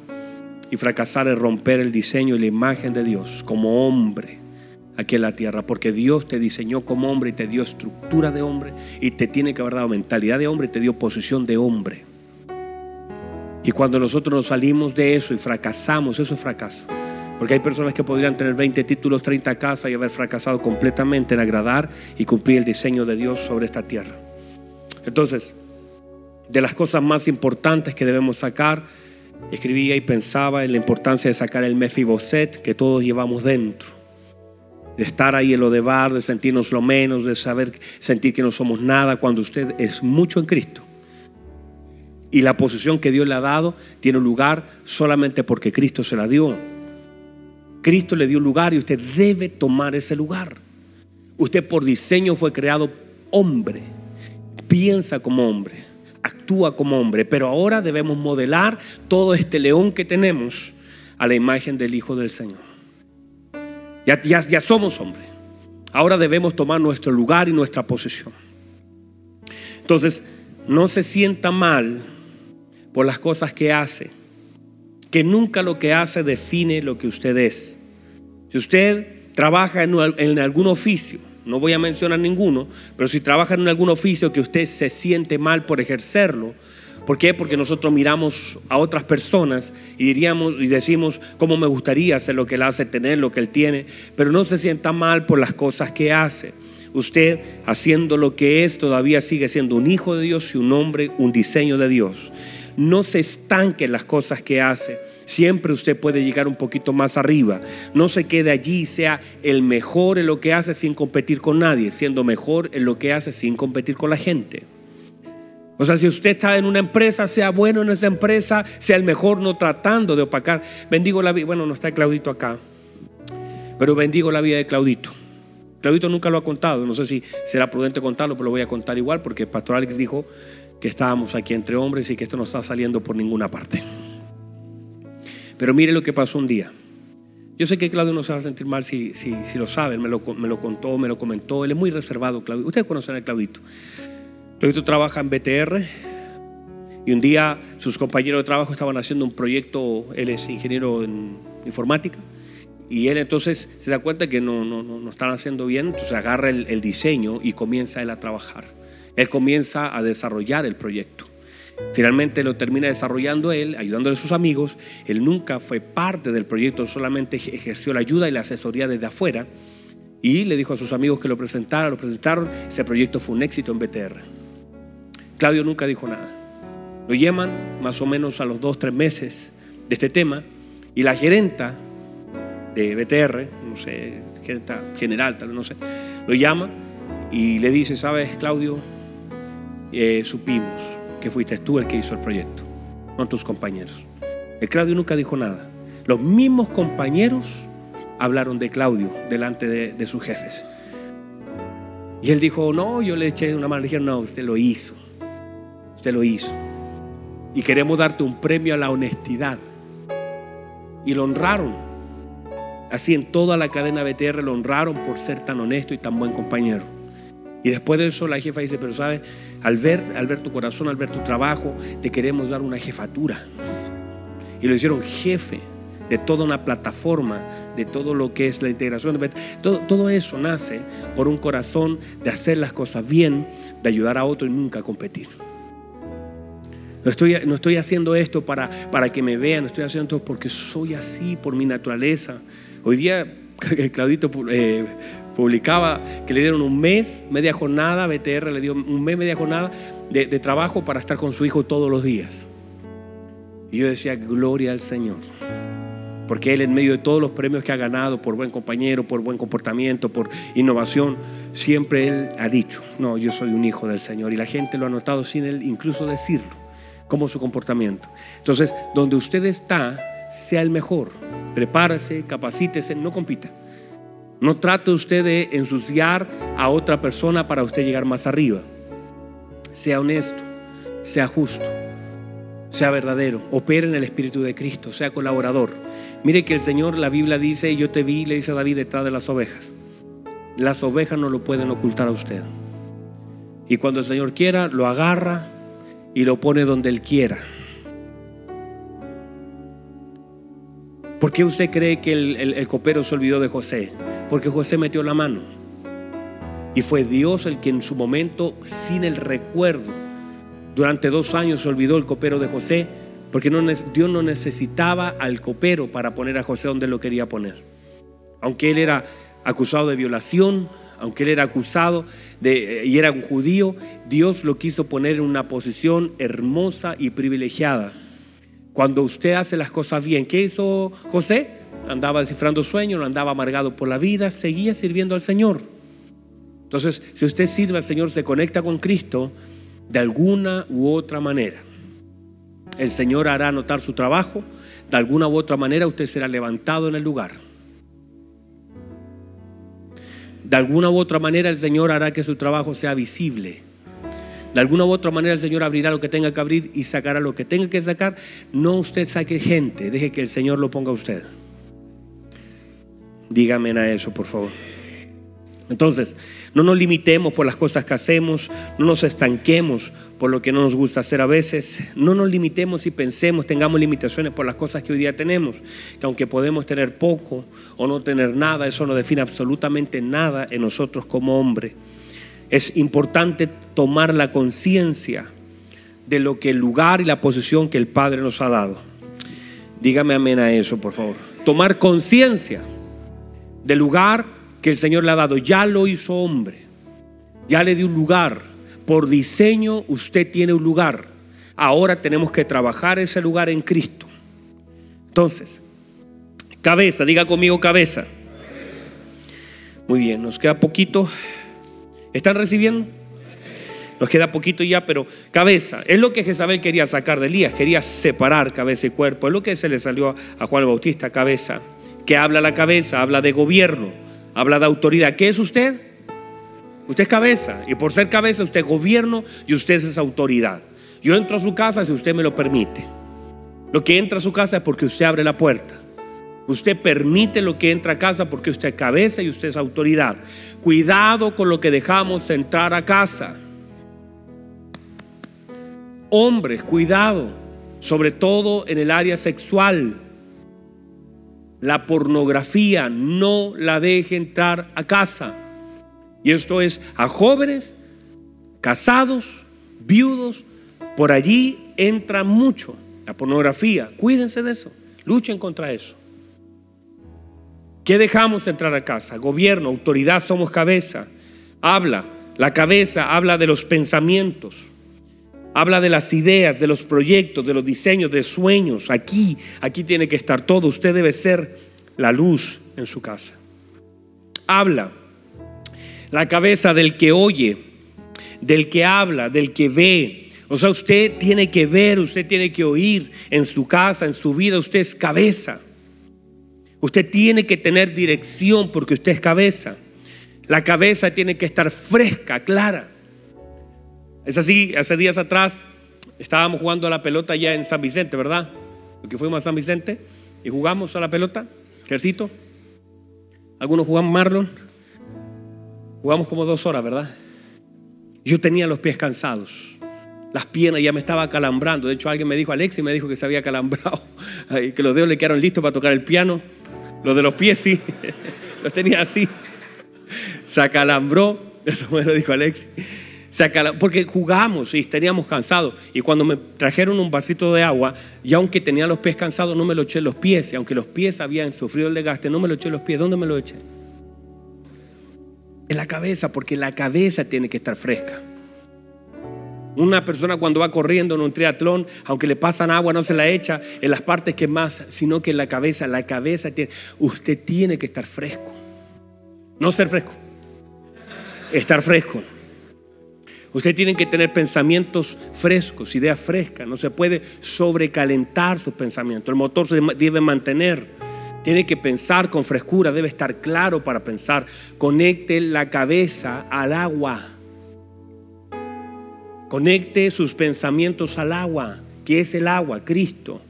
[SPEAKER 1] y fracasar es romper el diseño y la imagen de Dios como hombre aquí en la tierra, porque Dios te diseñó como hombre y te dio estructura de hombre y te tiene que haber dado mentalidad de hombre y te dio posición de hombre. Y cuando nosotros nos salimos de eso y fracasamos, eso es fracaso. Porque hay personas que podrían tener 20 títulos, 30 casas y haber fracasado completamente en agradar y cumplir el diseño de Dios sobre esta tierra. Entonces, de las cosas más importantes que debemos sacar, escribía y pensaba en la importancia de sacar el mefiboset que todos llevamos dentro. De estar ahí en lo de bar, de sentirnos lo menos, de saber sentir que no somos nada cuando usted es mucho en Cristo. Y la posición que Dios le ha dado tiene lugar solamente porque Cristo se la dio. Cristo le dio lugar y usted debe tomar ese lugar. Usted por diseño fue creado hombre piensa como hombre, actúa como hombre, pero ahora debemos modelar todo este león que tenemos a la imagen del Hijo del Señor. Ya, ya, somos hombres. Ahora debemos tomar nuestro lugar y nuestra posición. Entonces, no se sienta mal por las cosas que hace, que nunca lo que hace define lo que usted es. Si usted trabaja en algún oficio, no voy a mencionar ninguno, pero si trabaja en algún oficio que usted se siente mal por ejercerlo, ¿Por qué? Porque nosotros miramos a otras personas y diríamos y decimos cómo me gustaría hacer lo que él hace, tener lo que él tiene, pero no se sienta mal por las cosas que hace. Usted haciendo lo que es todavía sigue siendo un hijo de Dios y un hombre, un diseño de Dios. No se estanque en las cosas que hace. Siempre usted puede llegar un poquito más arriba. No se quede allí sea el mejor en lo que hace sin competir con nadie, siendo mejor en lo que hace sin competir con la gente. O sea, si usted está en una empresa, sea bueno en esa empresa, sea el mejor, no tratando de opacar. Bendigo la vida. Bueno, no está Claudito acá, pero bendigo la vida de Claudito. Claudito nunca lo ha contado. No sé si será prudente contarlo, pero lo voy a contar igual porque el pastor Alex dijo que estábamos aquí entre hombres y que esto no está saliendo por ninguna parte. Pero mire lo que pasó un día. Yo sé que Claudio no se va a sentir mal si, si, si lo sabe, me lo, me lo contó, me lo comentó. Él es muy reservado, Claudio. Ustedes conocen a Claudito. Claudito trabaja en BTR y un día sus compañeros de trabajo estaban haciendo un proyecto, él es ingeniero en informática, y él entonces se da cuenta que no, no, no, están haciendo bien, entonces agarra el, el diseño y comienza él a trabajar. Él comienza a desarrollar el proyecto. Finalmente lo termina desarrollando él, ayudándole a sus amigos. Él nunca fue parte del proyecto, solamente ejerció la ayuda y la asesoría desde afuera. Y le dijo a sus amigos que lo presentara, lo presentaron. Ese proyecto fue un éxito en BTR. Claudio nunca dijo nada. Lo llaman más o menos a los dos, tres meses de este tema y la gerenta de BTR, no sé, gerenta general, tal vez no sé, lo llama y le dice, sabes, Claudio, eh, supimos que fuiste tú el que hizo el proyecto, no tus compañeros. El Claudio nunca dijo nada. Los mismos compañeros hablaron de Claudio delante de, sus jefes. Y él dijo, no, yo le eché una mano. Le dijeron, no, usted lo hizo. Usted lo hizo. Y queremos darte un premio a la honestidad. Y lo honraron. Así en toda la cadena BTR lo honraron por ser tan honesto y tan buen compañero. Y después de eso la jefa dice, pero sabes, al ver, al ver tu corazón, al ver tu trabajo, te queremos dar una jefatura. Y lo hicieron jefe de toda una plataforma, de todo lo que es la integración. Todo, todo eso nace por un corazón de hacer las cosas bien, de ayudar a otro y nunca competir. No estoy, no estoy haciendo esto para, para que me vean, no estoy haciendo esto porque soy así por mi naturaleza. Hoy día (laughs) Claudito eh, publicaba que le dieron un mes, media jornada, BTR le dio un mes, media jornada de, trabajo para estar con su hijo todos los días. Y yo decía, gloria al Señor. Porque Él en medio de todos los premios que ha ganado por buen compañero, por buen comportamiento, por innovación, siempre Él ha dicho, no, yo soy un hijo del Señor. Y la gente lo ha notado sin Él incluso decirlo como su comportamiento. Entonces, donde usted está, sea el mejor. Prepárese, capacítese, no compita. No trate usted de ensuciar a otra persona para usted llegar más arriba. Sea honesto, sea justo, sea verdadero, opere en el Espíritu de Cristo, sea colaborador. Mire que el Señor, la Biblia dice, yo te vi, le dice a David detrás de las ovejas. Las ovejas no lo pueden ocultar a usted. Y cuando el Señor quiera, lo agarra, y lo pone donde Él quiera. ¿Por qué usted cree que el, copero se olvidó de José? Porque José metió la mano. Y fue Dios el que en su momento, sin el recuerdo, durante dos años se olvidó el copero de José, porque Dios no necesitaba al copero para poner a José donde lo quería poner. Aunque él era acusado de violación, aunque él era acusado de, y era un judío, Dios lo quiso poner en una posición hermosa y privilegiada. Cuando usted hace las cosas bien, ¿qué hizo José? Andaba descifrando sueños, andaba amargado por la vida, seguía sirviendo al Señor. Entonces, si usted sirve al Señor, se conecta con Cristo de alguna u otra manera. El Señor hará notar su trabajo, de alguna u otra manera usted será levantado en el lugar. De alguna u otra manera el Señor hará que su trabajo sea visible. De alguna u otra manera el Señor abrirá lo que tenga que abrir y sacará lo que tenga que sacar. No usted saque gente, deje que el Señor lo ponga a usted. Dígame a eso, por favor. Entonces, no nos limitemos por las cosas que hacemos, no nos estanquemos por lo que no nos gusta hacer a veces, no nos limitemos y pensemos, tengamos limitaciones por las cosas que hoy día tenemos, que aunque podemos tener poco o no tener nada, eso no define absolutamente nada en nosotros como hombre. Es importante tomar la conciencia de lo que el lugar y la posición que el Padre nos ha dado. Dígame amén a eso, por favor. Tomar conciencia del lugar que el Señor le ha dado. Ya lo hizo hombre. Ya le dio un lugar. Por diseño usted tiene un lugar. Ahora tenemos que trabajar ese lugar en Cristo. Entonces, cabeza, diga conmigo cabeza. Muy bien, nos queda poquito. ¿Están recibiendo? Nos queda poquito ya, pero cabeza. Es lo que Jezabel quería sacar de Elías. Quería separar cabeza y cuerpo. Es lo que se le salió a Juan Bautista, cabeza. Que habla la cabeza, habla de gobierno habla de autoridad. ¿Qué es usted? Usted es cabeza. Y por ser cabeza, usted es gobierno y usted es autoridad. Yo entro a su casa si usted me lo permite. Lo que entra a su casa es porque usted abre la puerta. Usted permite lo que entra a casa porque usted es cabeza y usted es autoridad. Cuidado con lo que dejamos entrar a casa. Hombres, cuidado, sobre todo en el área sexual. La pornografía no la deje entrar a casa. Y esto es a jóvenes, casados, viudos. Por allí entra mucho la pornografía. Cuídense de eso. Luchen contra eso. ¿Qué dejamos entrar a casa? Gobierno, autoridad, somos cabeza. Habla. La cabeza habla de los pensamientos. Habla de las ideas, de los proyectos, de los diseños, de sueños. Aquí, aquí tiene que estar todo. Usted debe ser la luz en su casa. Habla. La cabeza del que oye, del que habla, del que ve. O sea, usted tiene que ver, usted tiene que oír en su casa, en su vida. Usted es cabeza. Usted tiene que tener dirección porque usted es cabeza. La cabeza tiene que estar fresca, clara. Es así, hace días atrás estábamos jugando a la pelota ya en San Vicente, ¿verdad? Porque fuimos a San Vicente y jugamos a la pelota, ejercito. Algunos jugaban Marlon. Jugamos como dos horas, ¿verdad? Yo tenía los pies cansados. Las piernas ya me estaba calambrando. De hecho, alguien me dijo, Alexi me dijo que se había calambrado. (laughs) que los dedos le quedaron listos para tocar el piano. Los de los pies sí. (laughs) los tenía así. Se acalambró. (laughs) Eso me lo dijo Alexi porque jugamos y teníamos cansados. Y cuando me trajeron un vasito de agua, y aunque tenía los pies cansados, no me lo eché los pies. Y aunque los pies habían sufrido el desgaste, no me lo eché los pies. ¿Dónde me lo eché? En la cabeza, porque la cabeza tiene que estar fresca. Una persona cuando va corriendo en un triatlón, aunque le pasan agua, no se la echa en las partes que más, sino que en la cabeza. La cabeza tiene, usted tiene que estar fresco. No ser fresco, estar fresco. Usted tiene que tener pensamientos frescos, ideas frescas. No se puede sobrecalentar sus pensamientos. El motor se debe mantener. Tiene que pensar con frescura, debe estar claro para pensar. Conecte la cabeza al agua. Conecte sus pensamientos al agua, que es el agua, Cristo.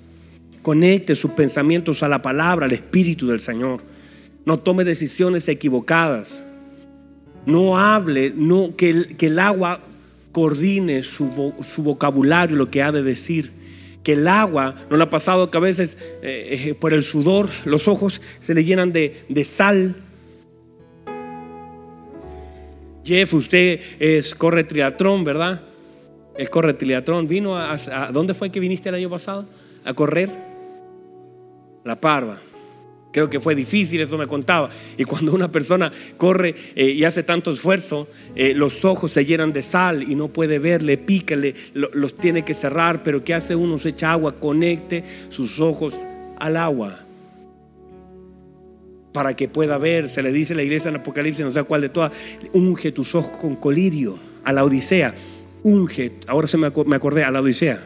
[SPEAKER 1] Conecte sus pensamientos a la palabra, al Espíritu del Señor. No tome decisiones equivocadas. No hable, que, el agua coordine su, vocabulario, lo que ha de decir. Que el agua, no le ha pasado que a veces eh, eh, por el sudor los ojos se le llenan de, sal. Jeff, usted es, corre triatlón, ¿verdad? Él corre triatlón. ¿Vino a, ¿Dónde fue que viniste el año pasado? A correr. La Parva. Creo que fue difícil, eso me contaba. Y cuando una persona corre eh, y hace tanto esfuerzo, eh, los ojos se llenan de sal y no puede ver, le pica, los tiene que cerrar. Pero ¿qué hace uno? Se echa agua, conecte sus ojos al agua para que pueda ver. Se le dice a la iglesia en Apocalipsis, no sé cuál de todas, unge tus ojos con colirio, a la Odisea. Unge, ahora se me acordé, a la Odisea.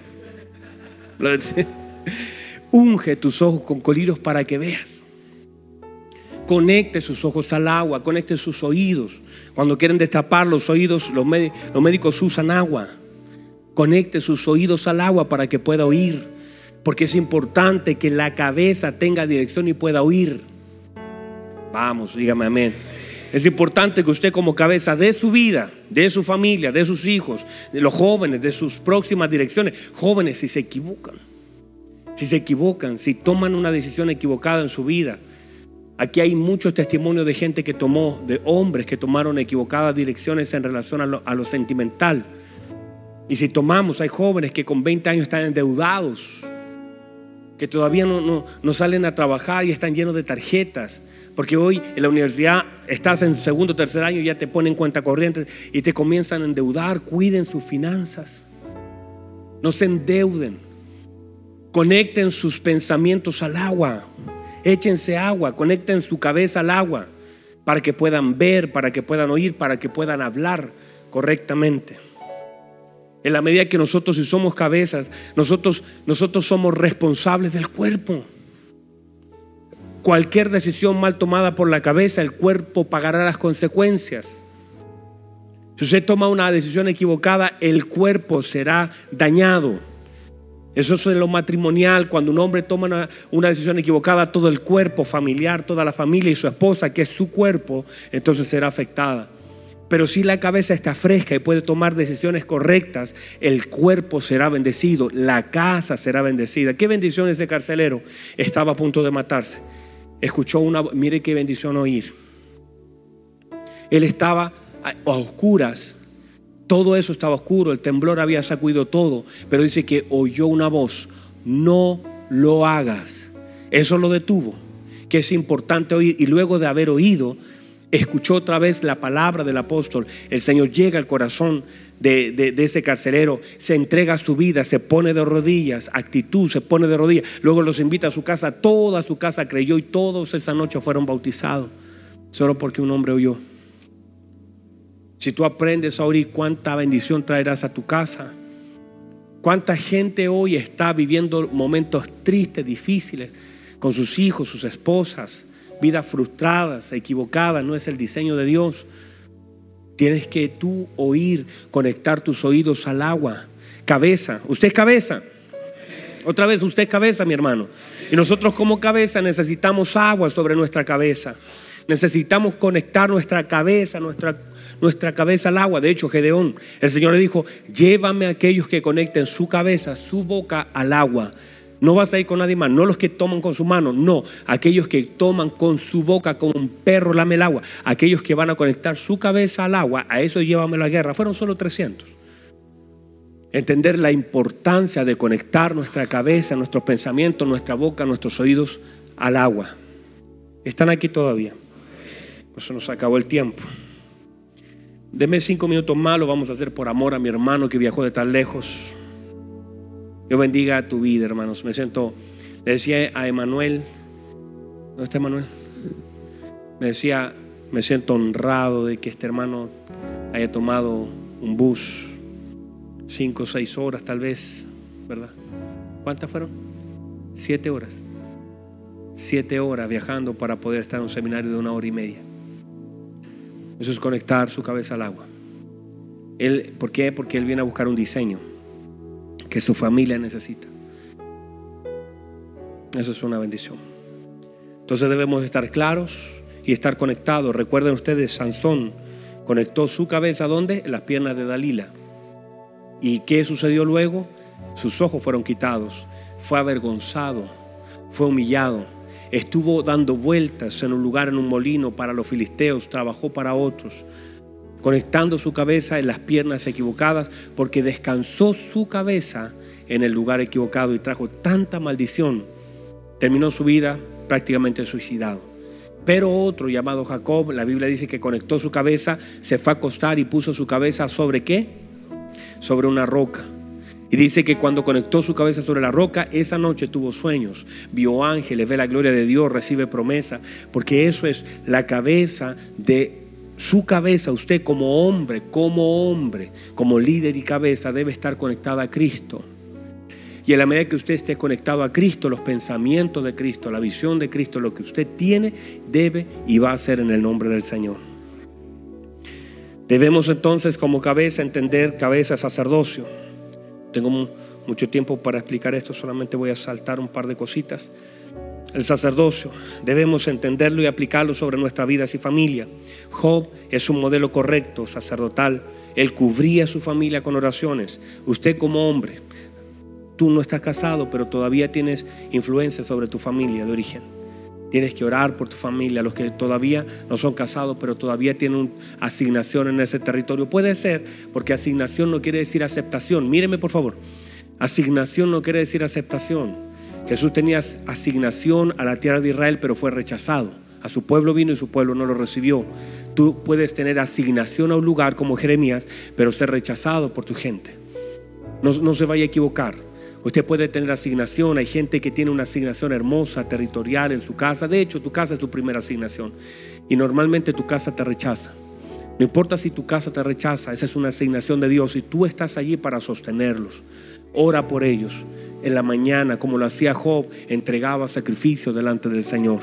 [SPEAKER 1] Unge tus ojos con colirios para que veas. Conecte sus ojos al agua, conecte sus oídos. Cuando quieren destapar los oídos, los, médicos usan agua. Conecte sus oídos al agua para que pueda oír. Porque es importante que la cabeza tenga dirección y pueda oír. Vamos, dígame amén. Es importante que usted como cabeza de su vida, de su familia, de sus hijos, de los jóvenes, de sus próximas direcciones, jóvenes si se equivocan, si se equivocan, si toman una decisión equivocada en su vida. Aquí hay muchos testimonios de gente que tomó, de hombres que tomaron equivocadas direcciones en relación a lo, sentimental. Y si tomamos, hay jóvenes que con 20 años están endeudados, que todavía no, no salen a trabajar y están llenos de tarjetas porque hoy en la universidad estás en segundo o tercer año y ya te ponen cuenta corriente y te comienzan a endeudar. Cuiden sus finanzas. No se endeuden. Conecten sus pensamientos al agua. Échense agua. Conecten su cabeza al agua para que puedan ver, para que puedan oír, para que puedan hablar correctamente. En la medida que nosotros si somos cabezas, nosotros, nosotros somos responsables del cuerpo. Cualquier decisión mal tomada por la cabeza, el cuerpo pagará las consecuencias. Si usted toma una decisión equivocada, el cuerpo será dañado. Eso es en lo matrimonial, cuando un hombre toma una, decisión equivocada, todo el cuerpo familiar, toda la familia y su esposa, que es su cuerpo, entonces será afectada. Pero si la cabeza está fresca y puede tomar decisiones correctas, el cuerpo será bendecido, la casa será bendecida. ¿Qué bendición ese carcelero? Estaba a punto de matarse escuchó una, mire qué bendición oír. Él estaba a, oscuras, todo eso estaba oscuro, el temblor había sacudido todo, pero dice que oyó una voz, no lo hagas. Eso lo detuvo, que es importante oír. Y luego de haber oído, escuchó otra vez la palabra del apóstol. El Señor llega al corazón de, ese carcelero, se entrega su vida, se pone de rodillas, actitud, se pone de rodillas, luego los invita a su casa, toda su casa creyó y todos esa noche fueron bautizados, solo porque un hombre oyó. Si tú aprendes a oír, cuánta bendición traerás a tu casa. Cuánta gente hoy está viviendo momentos tristes, difíciles, con sus hijos, sus esposas, vidas frustradas, equivocadas, no es el diseño de Dios. Tienes que tú oír, conectar tus oídos al agua. Cabeza, usted es cabeza. Otra vez, usted es cabeza, mi hermano. Y nosotros como cabeza necesitamos agua sobre nuestra cabeza. Necesitamos conectar nuestra cabeza, nuestra, nuestra cabeza al agua. De hecho, Gedeón, el Señor le dijo, llévame a aquellos que conecten su cabeza, su boca al agua. No vas a ir con nadie más, no los que toman con su mano, no, aquellos que toman con su boca como un perro lame el agua, aquellos que van a conectar su cabeza al agua, a eso llévame la guerra, fueron solo 300. Entender la importancia de conectar nuestra cabeza, nuestros pensamientos, nuestra boca, nuestros oídos al agua. Están aquí todavía. Eso nos acabó el tiempo. Deme cinco minutos más, lo vamos a hacer por amor a mi hermano que viajó de tan lejos. Dios bendiga tu vida, hermanos. Me siento, le decía a Emanuel, ¿dónde está Emanuel? Me decía, me siento honrado de que este hermano haya tomado un bus, cinco o seis horas tal vez, ¿verdad? ¿Cuántas fueron? Siete horas. Siete horas viajando para poder estar en un seminario de una hora y media. Eso es conectar su cabeza al agua. Él, ¿Por qué? Porque él viene a buscar un diseño que su familia necesita. Eso es una bendición. Entonces debemos estar claros y estar conectados. Recuerden ustedes, Sansón conectó su cabeza ¿dónde? En las piernas de Dalila. ¿Y qué sucedió luego? Sus ojos fueron quitados. Fue avergonzado, fue humillado. Estuvo dando vueltas en un lugar, en un molino para los filisteos, trabajó para otros conectando su cabeza en las piernas equivocadas, porque descansó su cabeza en el lugar equivocado y trajo tanta maldición. Terminó su vida prácticamente suicidado. Pero otro llamado Jacob, la Biblia dice que conectó su cabeza, se fue a acostar y puso su cabeza sobre qué? Sobre una roca. Y dice que cuando conectó su cabeza sobre la roca, esa noche tuvo sueños, vio ángeles, ve la gloria de Dios, recibe promesa, porque eso es la cabeza de su cabeza, usted como hombre, como hombre, como líder y cabeza, debe estar conectada a Cristo. Y en la medida que usted esté conectado a Cristo, los pensamientos de Cristo, la visión de Cristo, lo que usted tiene, debe y va a ser en el nombre del Señor. Debemos entonces como cabeza entender cabeza sacerdocio. tengo mucho tiempo para explicar esto, solamente voy a saltar un par de cositas. El sacerdocio, debemos entenderlo y aplicarlo sobre nuestras vidas y familia. Job es un modelo correcto, sacerdotal. Él cubría a su familia con oraciones. Usted como hombre, tú no estás casado, pero todavía tienes influencia sobre tu familia de origen. Tienes que orar por tu familia, los que todavía no son casados, pero todavía tienen asignación en ese territorio. Puede ser, porque asignación no quiere decir aceptación. Míreme por favor. Asignación no quiere decir aceptación. Jesús tenía asignación a la tierra de Israel, pero fue rechazado. A su pueblo vino y su pueblo no lo recibió. Tú puedes tener asignación a un lugar como Jeremías, pero ser rechazado por tu gente. No, se vaya a equivocar. Usted puede tener asignación. Hay gente que tiene una asignación hermosa, territorial en su casa. De hecho, tu casa es tu primera asignación. Y normalmente tu casa te rechaza. No importa si tu casa te rechaza, esa es una asignación de Dios y tú estás allí para sostenerlos. Ora por ellos. En la mañana, como lo hacía Job, entregaba sacrificio delante del Señor.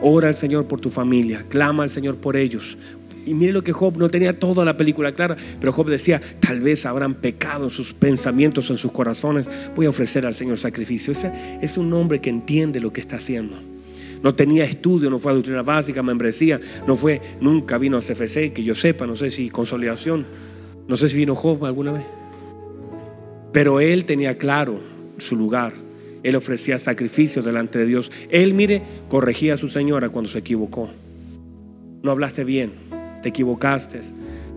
[SPEAKER 1] Ora al Señor por tu familia, clama al Señor por ellos. Y mire lo que Job no tenía toda la película clara, pero Job decía, tal vez habrán pecado en sus pensamientos, en sus corazones. Voy a ofrecer al Señor sacrificio. es un hombre que entiende lo que está haciendo. No tenía estudio, no fue a doctrina básica, membresía, no fue, nunca vino a CFC, que yo sepa, no sé si consolidación, no sé si vino Job alguna vez. Pero él tenía claro su lugar. Él ofrecía sacrificios delante de Dios. Él, mire, corregía a su señora cuando se equivocó. No hablaste bien, te equivocaste.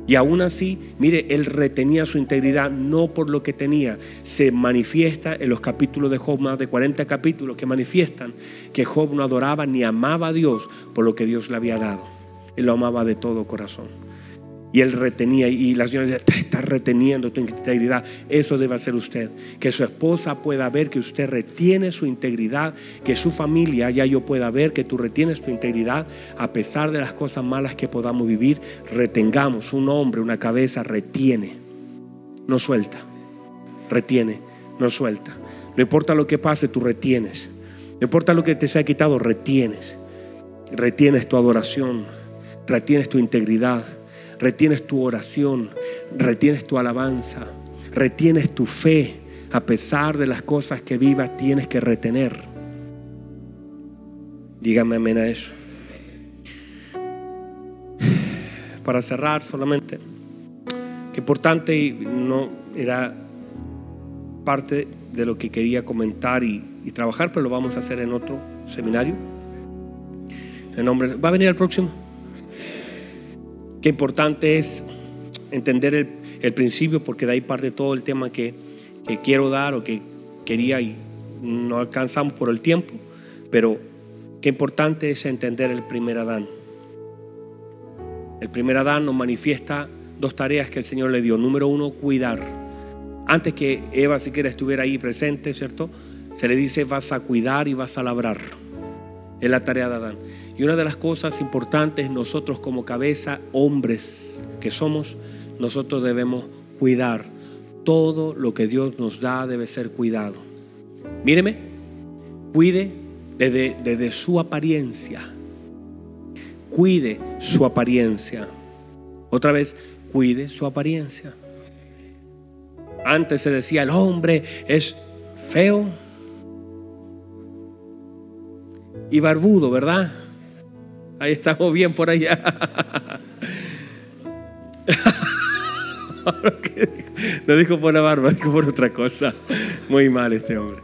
[SPEAKER 1] Y aún así, mire, él retenía su integridad no por lo que tenía. Se manifiesta en los capítulos de Job, más de 40 capítulos que manifiestan que Job no adoraba ni amaba a Dios por lo que Dios le había dado. Él lo amaba de todo corazón. Y él retenía, y la señora decía, está reteniendo tu integridad. Eso debe hacer usted. Que su esposa pueda ver que usted retiene su integridad, que su familia, ya yo pueda ver que tú retienes tu integridad, a pesar de las cosas malas que podamos vivir, retengamos. Un hombre, una cabeza, retiene, no suelta. Retiene, no suelta. No importa lo que pase, tú retienes. No importa lo que te sea quitado, retienes. Retienes tu adoración, retienes tu integridad retienes tu oración, retienes tu alabanza, retienes tu fe. A pesar de las cosas que vivas, tienes que retener. Dígame amén a eso. Para cerrar solamente, que importante y no era parte de lo que quería comentar y, trabajar, pero lo vamos a hacer en otro seminario. En nombre, ¿Va a venir el próximo? Qué importante es entender el, principio porque de ahí parte todo el tema que, quiero dar o que quería y no alcanzamos por el tiempo, pero qué importante es entender el primer Adán. El primer Adán nos manifiesta dos tareas que el Señor le dio. Número uno, cuidar. Antes que Eva siquiera estuviera ahí presente, ¿cierto? Se le dice vas a cuidar y vas a labrar. Es la tarea de Adán. Y una de las cosas importantes, nosotros como cabeza, hombres que somos, nosotros debemos cuidar. Todo lo que Dios nos da debe ser cuidado. Míreme, cuide desde, desde su apariencia. Cuide su apariencia. Otra vez, cuide su apariencia. Antes se decía, el hombre es feo y barbudo, ¿verdad? Ahí estamos bien por allá. (laughs) No dijo por la barba, dijo por otra cosa. Muy mal este hombre.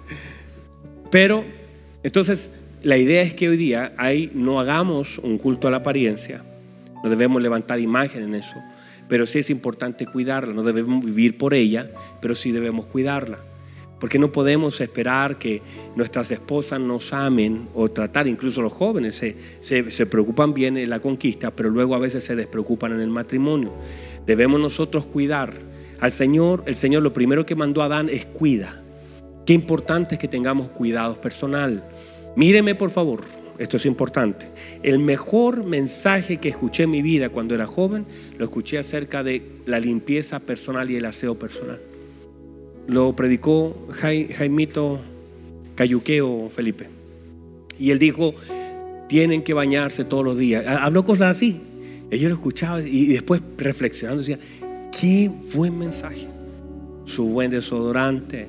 [SPEAKER 1] Pero, entonces, la idea es que hoy día ahí no hagamos un culto a la apariencia. No debemos levantar imagen en eso. Pero sí es importante cuidarla. No debemos vivir por ella, pero sí debemos cuidarla. Porque no podemos esperar que nuestras esposas nos amen o tratar, incluso los jóvenes se, se, preocupan bien en la conquista, pero luego a veces se despreocupan en el matrimonio. Debemos nosotros cuidar. Al Señor, el Señor lo primero que mandó a Adán es cuida. Qué importante es que tengamos cuidados personal. Míreme por favor, esto es importante. El mejor mensaje que escuché en mi vida cuando era joven, lo escuché acerca de la limpieza personal y el aseo personal lo predicó Jaimito Cayuqueo Felipe. Y él dijo, tienen que bañarse todos los días. Habló cosas así. Yo lo escuchaba y después reflexionando decía, qué buen mensaje. su buen desodorante,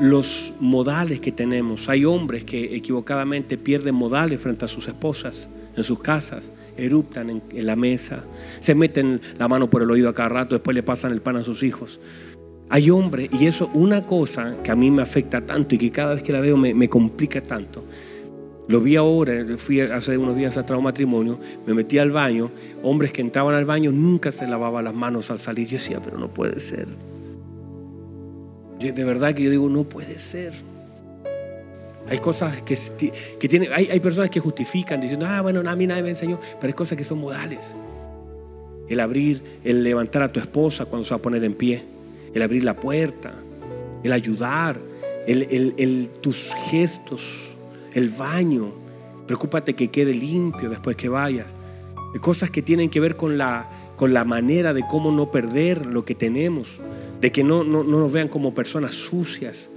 [SPEAKER 1] los modales que tenemos. Hay hombres que equivocadamente pierden modales frente a sus esposas en sus casas, eruptan en, la mesa, se meten la mano por el oído a cada rato, después le pasan el pan a sus hijos. Hay hombres, y eso una cosa que a mí me afecta tanto y que cada vez que la veo me, me complica tanto. Lo vi ahora, fui hace unos días atrás a un matrimonio, me metí al baño, hombres que entraban al baño nunca se lavaban las manos al salir. Yo decía, pero no puede ser. De verdad que yo digo, no puede ser. Hay cosas que, que tienen, hay, hay, personas que justifican diciendo, ah, bueno, a mí nadie me enseñó, pero hay cosas que son modales. El abrir, el levantar a tu esposa cuando se va a poner en pie, el abrir la puerta, el ayudar, el, el, tus gestos, el baño. Preocúpate que quede limpio después que vayas. Hay cosas que tienen que ver con la, con la manera de cómo no perder lo que tenemos de que no, no, nos vean como personas sucias,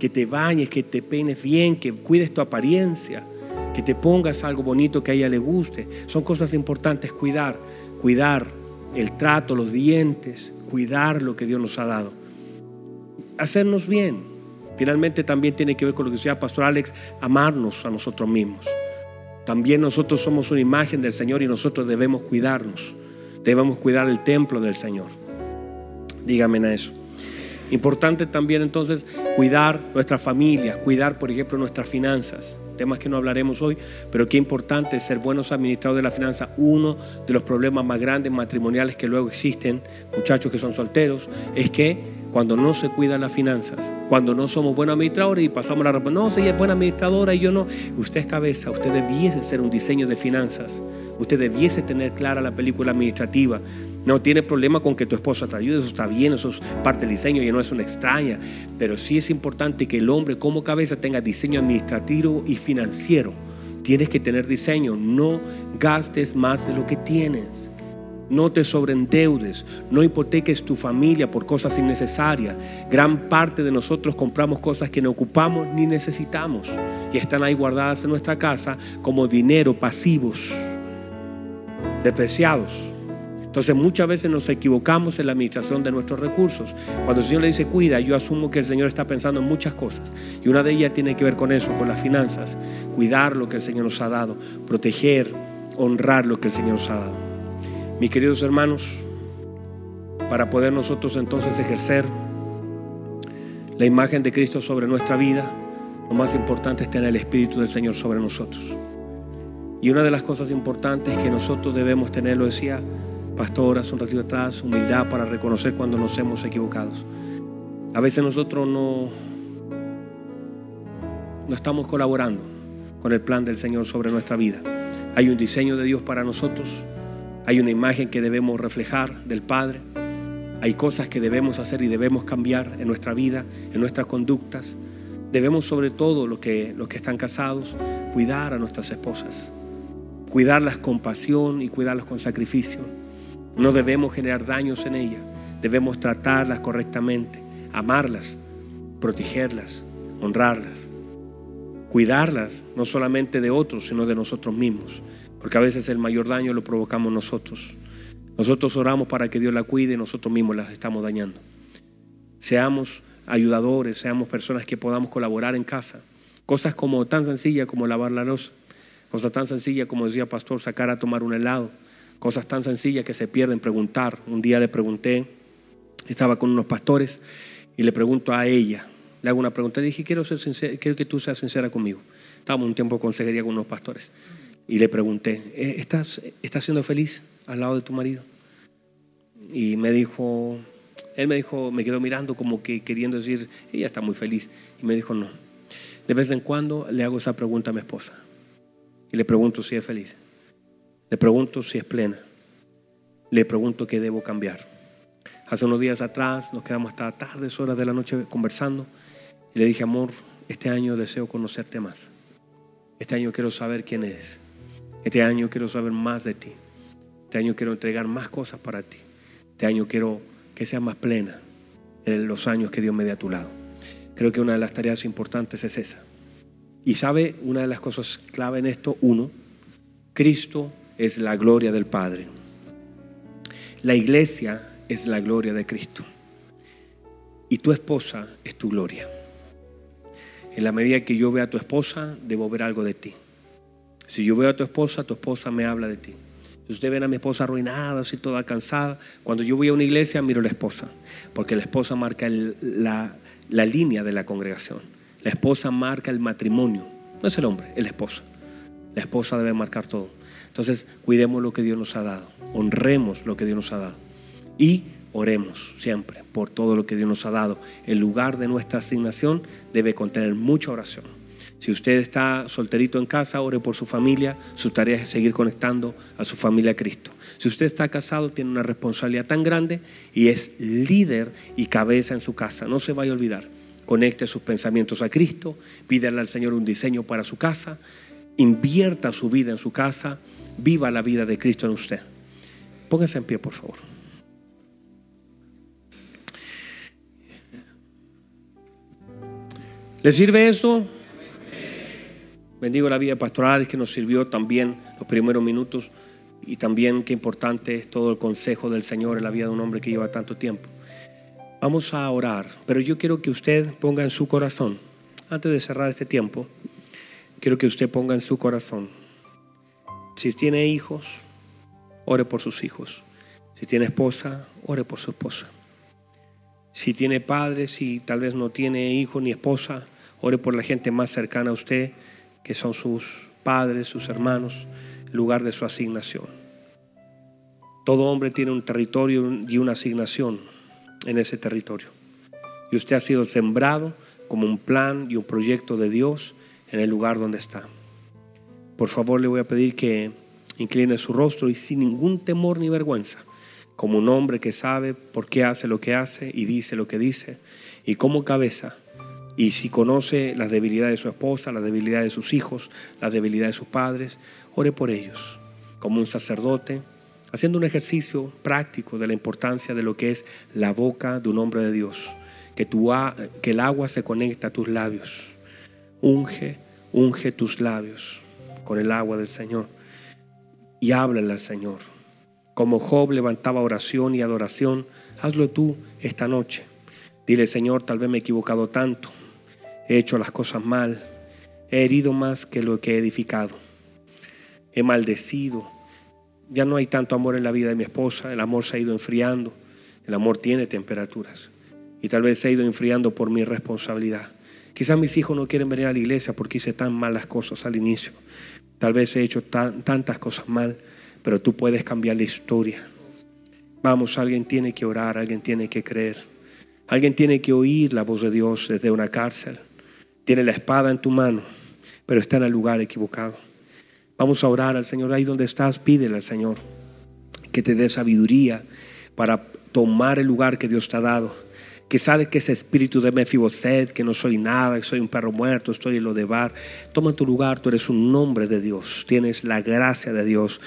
[SPEAKER 1] que te bañes, que te peines bien, que cuides tu apariencia, que te pongas algo bonito que a ella le guste. Son cosas importantes cuidar, cuidar el trato, los dientes, cuidar lo que Dios nos ha dado. Hacernos bien. Finalmente también tiene que ver con lo que decía Pastor Alex, amarnos a nosotros mismos. También nosotros somos una imagen del Señor y nosotros debemos cuidarnos. Debemos cuidar el templo del Señor. Dígame a eso. Importante también entonces cuidar nuestras familias, cuidar por ejemplo nuestras finanzas, temas que no hablaremos hoy, pero qué importante ser buenos administradores de la finanza. Uno de los problemas más grandes matrimoniales que luego existen, muchachos que son solteros, es que cuando no se cuidan las finanzas, cuando no somos buenos administradores y pasamos la ropa, no, si ella es buena administradora y yo no, usted es cabeza, usted debiese ser un diseño de finanzas, usted debiese tener clara la película administrativa, no tiene problema con que tu esposa te ayude, eso está bien, eso es parte del diseño y no es una extraña. Pero sí es importante que el hombre como cabeza tenga diseño administrativo y financiero. Tienes que tener diseño, no gastes más de lo que tienes. No te sobreendeudes, no hipoteques tu familia por cosas innecesarias. Gran parte de nosotros compramos cosas que no ocupamos ni necesitamos y están ahí guardadas en nuestra casa como dinero pasivos, depreciados. Entonces muchas veces nos equivocamos en la administración de nuestros recursos. Cuando el Señor le dice cuida, yo asumo que el Señor está pensando en muchas cosas. Y una de ellas tiene que ver con eso, con las finanzas. Cuidar lo que el Señor nos ha dado. Proteger, honrar lo que el Señor nos ha dado. Mis queridos hermanos, para poder nosotros entonces ejercer la imagen de Cristo sobre nuestra vida, lo más importante es tener el Espíritu del Señor sobre nosotros. Y una de las cosas importantes que nosotros debemos tener, lo decía, pastor hace un ratito atrás, humildad para reconocer cuando nos hemos equivocado. A veces nosotros no, no estamos colaborando con el plan del Señor sobre nuestra vida. Hay un diseño de Dios para nosotros, hay una imagen que debemos reflejar del Padre, hay cosas que debemos hacer y debemos cambiar en nuestra vida, en nuestras conductas. Debemos sobre todo los que, los que están casados cuidar a nuestras esposas, cuidarlas con pasión y cuidarlas con sacrificio no debemos generar daños en ellas. Debemos tratarlas correctamente, amarlas, protegerlas, honrarlas, cuidarlas, no solamente de otros, sino de nosotros mismos. Porque a veces el mayor daño lo provocamos nosotros. Nosotros oramos para que Dios la cuide y nosotros mismos las estamos dañando. Seamos ayudadores, seamos personas que podamos colaborar en casa. Cosas como tan sencillas como lavar la losa, cosas tan sencillas como decía pastor, sacar a tomar un helado, Cosas tan sencillas que se pierden preguntar. Un día le pregunté, estaba con unos pastores y le pregunto a ella, le hago una pregunta, le dije, quiero, ser quiero que tú seas sincera conmigo. Estábamos un tiempo de consejería con unos pastores y le pregunté, eh, ¿estás, ¿estás siendo feliz al lado de tu marido? Y me dijo, él me dijo, me quedó mirando como que queriendo decir, ella está muy feliz. Y me dijo, no. De vez en cuando le hago esa pregunta a mi esposa y le pregunto si es feliz. Le pregunto si es plena. Le pregunto qué debo cambiar. Hace unos días atrás nos quedamos hasta tardes horas de la noche conversando y le dije, amor, este año deseo conocerte más. Este año quiero saber quién eres. Este año quiero saber más de ti. Este año quiero entregar más cosas para ti. Este año quiero que seas más plena en los años que Dios me dé a tu lado. Creo que una de las tareas importantes es esa. Y sabe, una de las cosas clave en esto, uno, Cristo es la gloria del Padre. La iglesia es la gloria de Cristo. y tu esposa es tu gloria. En la medida que yo vea a tu esposa, debo ver algo de ti. Si yo veo a tu esposa, tu esposa me habla de ti. Si usted ve a mi esposa arruinada, así toda cansada, cuando yo voy a una iglesia miro a la esposa, porque la esposa marca la, la línea de la congregación. La esposa marca el matrimonio, no es el hombre, es la esposa. La esposa debe marcar todo. Entonces, cuidemos lo que Dios nos ha dado, honremos lo que Dios nos ha dado y oremos siempre por todo lo que Dios nos ha dado. El lugar de nuestra asignación debe contener mucha oración. Si usted está solterito en casa, ore por su familia. Su tarea es seguir conectando a su familia a Cristo. Si usted está casado, tiene una responsabilidad tan grande y es líder y cabeza en su casa. No se vaya a olvidar. Conecte sus pensamientos a Cristo. Pídale al Señor un diseño para su casa. Invierta su vida en su casa. Viva la vida de Cristo en usted. Póngase en pie, por favor. ¿Le sirve eso? Bendigo la vida pastoral que nos sirvió también los primeros minutos y también qué importante es todo el consejo del Señor en la vida de un hombre que lleva tanto tiempo. Vamos a orar, pero yo quiero que usted ponga en su corazón, antes de cerrar este tiempo, quiero que usted ponga en su corazón, si tiene hijos, ore por sus hijos. Si tiene esposa, ore por su esposa. Si tiene padres y tal vez no tiene hijo ni esposa, ore por la gente más cercana a usted, que son sus padres, sus hermanos, lugar de su asignación. Todo hombre tiene un territorio y una asignación en ese territorio. Y usted ha sido sembrado como un plan y un proyecto de Dios en el lugar donde está. Por favor, le voy a pedir que incline su rostro y sin ningún temor ni vergüenza, como un hombre que sabe por qué hace lo que hace y dice lo que dice, y como cabeza, y si conoce las debilidades de su esposa, las debilidades de sus hijos, las debilidades de sus padres, ore por ellos, como un sacerdote, haciendo un ejercicio práctico de la importancia de lo que es la boca de un hombre de Dios, que, tu, que el agua se conecta a tus labios. Unge, unge tus labios con el agua del Señor y háblale al Señor. Como Job levantaba oración y adoración, hazlo tú esta noche. Dile, Señor, tal vez me he equivocado tanto, he hecho las cosas mal, he herido más que lo que he edificado, he maldecido. Ya no hay tanto amor en la vida de mi esposa, el amor se ha ido enfriando, el amor tiene temperaturas y tal vez se ha ido enfriando por mi responsabilidad. Quizás mis hijos no quieren venir a la iglesia porque hice tan malas cosas al inicio. Tal vez he hecho tantas cosas mal, pero tú puedes cambiar la historia. Vamos, alguien tiene que orar, alguien tiene que creer. Alguien tiene que oír la voz de Dios desde una cárcel. Tiene la espada en tu mano, pero está en el lugar equivocado. Vamos a orar al Señor. Ahí donde estás, pídele al Señor que te dé sabiduría para tomar el lugar que Dios te ha dado que sabe que ese espíritu de Mefiboset, que no soy nada, que soy un perro muerto, estoy en lo de bar, toma tu lugar, tú eres un nombre de Dios, tienes la gracia de Dios.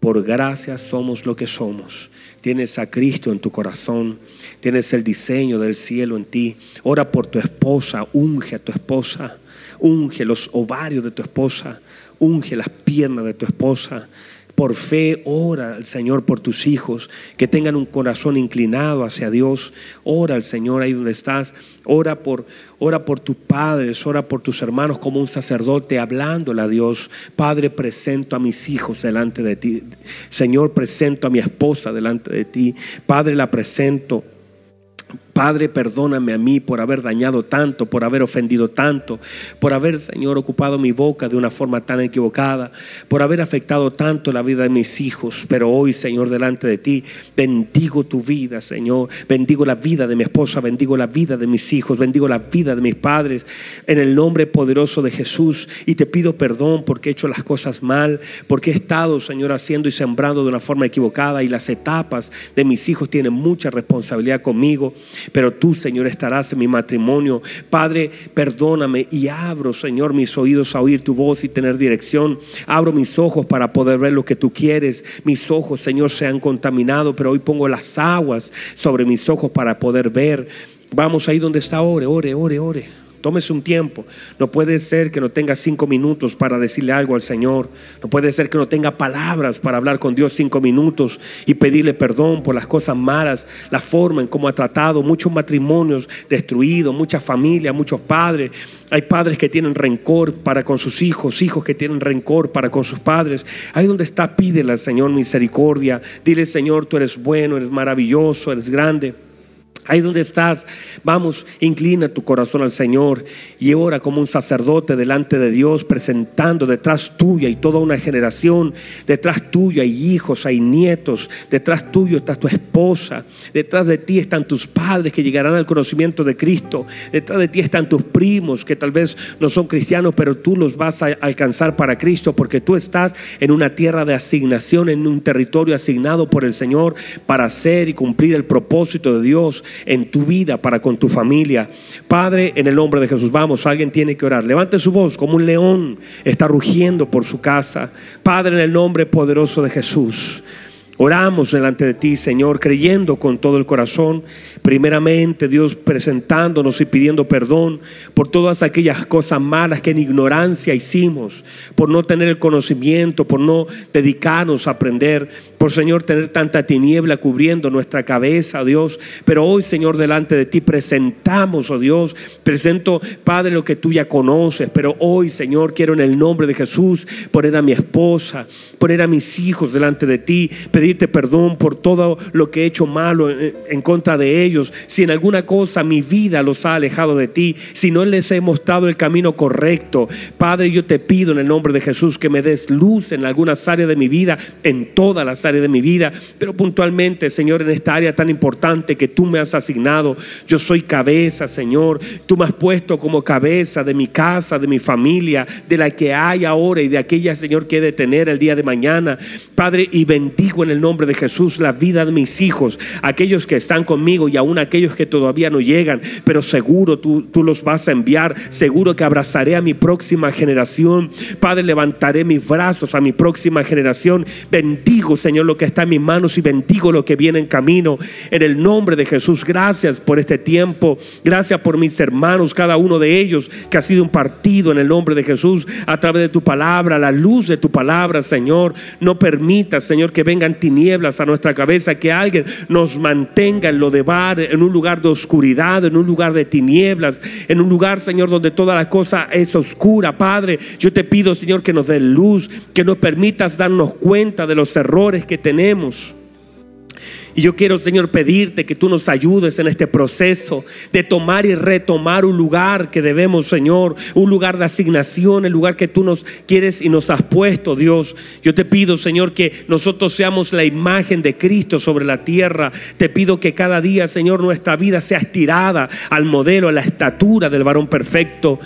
[SPEAKER 1] Por gracia somos lo que somos. Tienes a Cristo en tu corazón, tienes el diseño del cielo en ti. Ora por tu esposa, unge a tu esposa, unge los ovarios de tu esposa, unge las piernas de tu esposa por fe, ora al Señor por tus hijos, que tengan un corazón inclinado hacia Dios. Ora al Señor ahí donde estás. Ora por, ora por tus padres, ora por tus hermanos como un sacerdote hablándole a Dios. Padre, presento a mis hijos delante de ti. Señor, presento a mi esposa delante de ti. Padre, la presento Padre, perdóname a mí por haber dañado tanto, por haber ofendido tanto, por haber, Señor, ocupado mi boca de una forma tan equivocada, por haber afectado tanto la vida de mis hijos. Pero hoy, Señor, delante de ti, bendigo tu vida, Señor. Bendigo la vida de mi esposa, bendigo la vida de mis hijos, bendigo la vida de mis padres, en el nombre poderoso de Jesús. Y te pido perdón porque he hecho las cosas mal, porque he estado, Señor, haciendo y sembrando de una forma equivocada y las etapas de mis hijos tienen mucha responsabilidad conmigo pero tú, Señor, estarás en mi matrimonio. Padre, perdóname y abro, Señor, mis oídos a oír tu voz y tener dirección. Abro mis ojos para poder ver lo que tú quieres. Mis ojos, Señor, se han contaminado, pero hoy pongo las aguas sobre mis ojos para poder ver. Vamos ahí donde está, ore, ore, ore, ore. Tómese un tiempo. No puede ser que no tenga cinco minutos para decirle algo al Señor. No puede ser que no tenga palabras para hablar con Dios cinco minutos y pedirle perdón por las cosas malas, la forma en cómo ha tratado muchos matrimonios destruidos, muchas familias, muchos padres. Hay padres que tienen rencor para con sus hijos, hijos que tienen rencor para con sus padres. Ahí donde está, pídele al Señor misericordia. Dile, Señor, tú eres bueno, eres maravilloso, eres grande. Ahí donde estás, vamos, inclina tu corazón al Señor y ora como un sacerdote delante de Dios, presentando detrás tuya y toda una generación, detrás tuya hay hijos, hay nietos, detrás tuyo está tu esposa, detrás de ti están tus padres que llegarán al conocimiento de Cristo, detrás de ti están tus primos que tal vez no son cristianos, pero tú los vas a alcanzar para Cristo porque tú estás en una tierra de asignación, en un territorio asignado por el Señor para hacer y cumplir el propósito de Dios en tu vida, para con tu familia. Padre, en el nombre de Jesús, vamos, alguien tiene que orar. Levante su voz como un león está rugiendo por su casa. Padre, en el nombre poderoso de Jesús. Oramos delante de ti, Señor, creyendo con todo el corazón. Primeramente, Dios, presentándonos y pidiendo perdón por todas aquellas cosas malas que en ignorancia hicimos, por no tener el conocimiento, por no dedicarnos a aprender, por, Señor, tener tanta tiniebla cubriendo nuestra cabeza, oh Dios. Pero hoy, Señor, delante de ti presentamos, oh Dios, presento, Padre, lo que tú ya conoces. Pero hoy, Señor, quiero en el nombre de Jesús poner a mi esposa, poner a mis hijos delante de ti, pedirte perdón por todo lo que he hecho malo en, contra de ellos. Si en alguna cosa mi vida los ha alejado de ti, si no les he mostrado el camino correcto, Padre, yo te pido en el nombre de Jesús que me des luz en algunas áreas de mi vida, en todas las áreas de mi vida, pero puntualmente, Señor, en esta área tan importante que tú me has asignado. Yo soy cabeza, Señor. Tú me has puesto como cabeza de mi casa, de mi familia, de la que hay ahora y de aquella, Señor, que he de tener el día de mañana. Padre, y bendigo en el nombre de Jesús la vida de mis hijos, aquellos que están conmigo y aún aquellos que todavía no llegan, pero seguro tú, tú los vas a enviar, seguro que abrazaré a mi próxima generación. Padre, levantaré mis brazos a mi próxima generación. Bendigo, Señor, lo que está en mis manos y bendigo lo que viene en camino. En el nombre de Jesús, gracias por este tiempo. Gracias por mis hermanos, cada uno de ellos que ha sido un partido en el nombre de Jesús a través de tu palabra, la luz de tu palabra, Señor. No permita, Señor, que vengan tinieblas a nuestra cabeza, que alguien nos mantenga en lo de bar, en un lugar de oscuridad, en un lugar de tinieblas, en un lugar, Señor, donde toda la cosa es oscura. Padre, yo te pido, Señor, que nos dé luz, que nos permitas darnos cuenta de los errores que tenemos. Y yo quiero, Señor, pedirte que tú nos ayudes en este proceso de tomar y retomar un lugar que debemos, Señor, un lugar de asignación, el lugar que tú nos quieres y nos has puesto, Dios. Yo te pido, Señor, que nosotros seamos la imagen de Cristo sobre la tierra. Te pido que cada día, Señor, nuestra vida sea estirada al modelo, a la estatura del varón perfecto.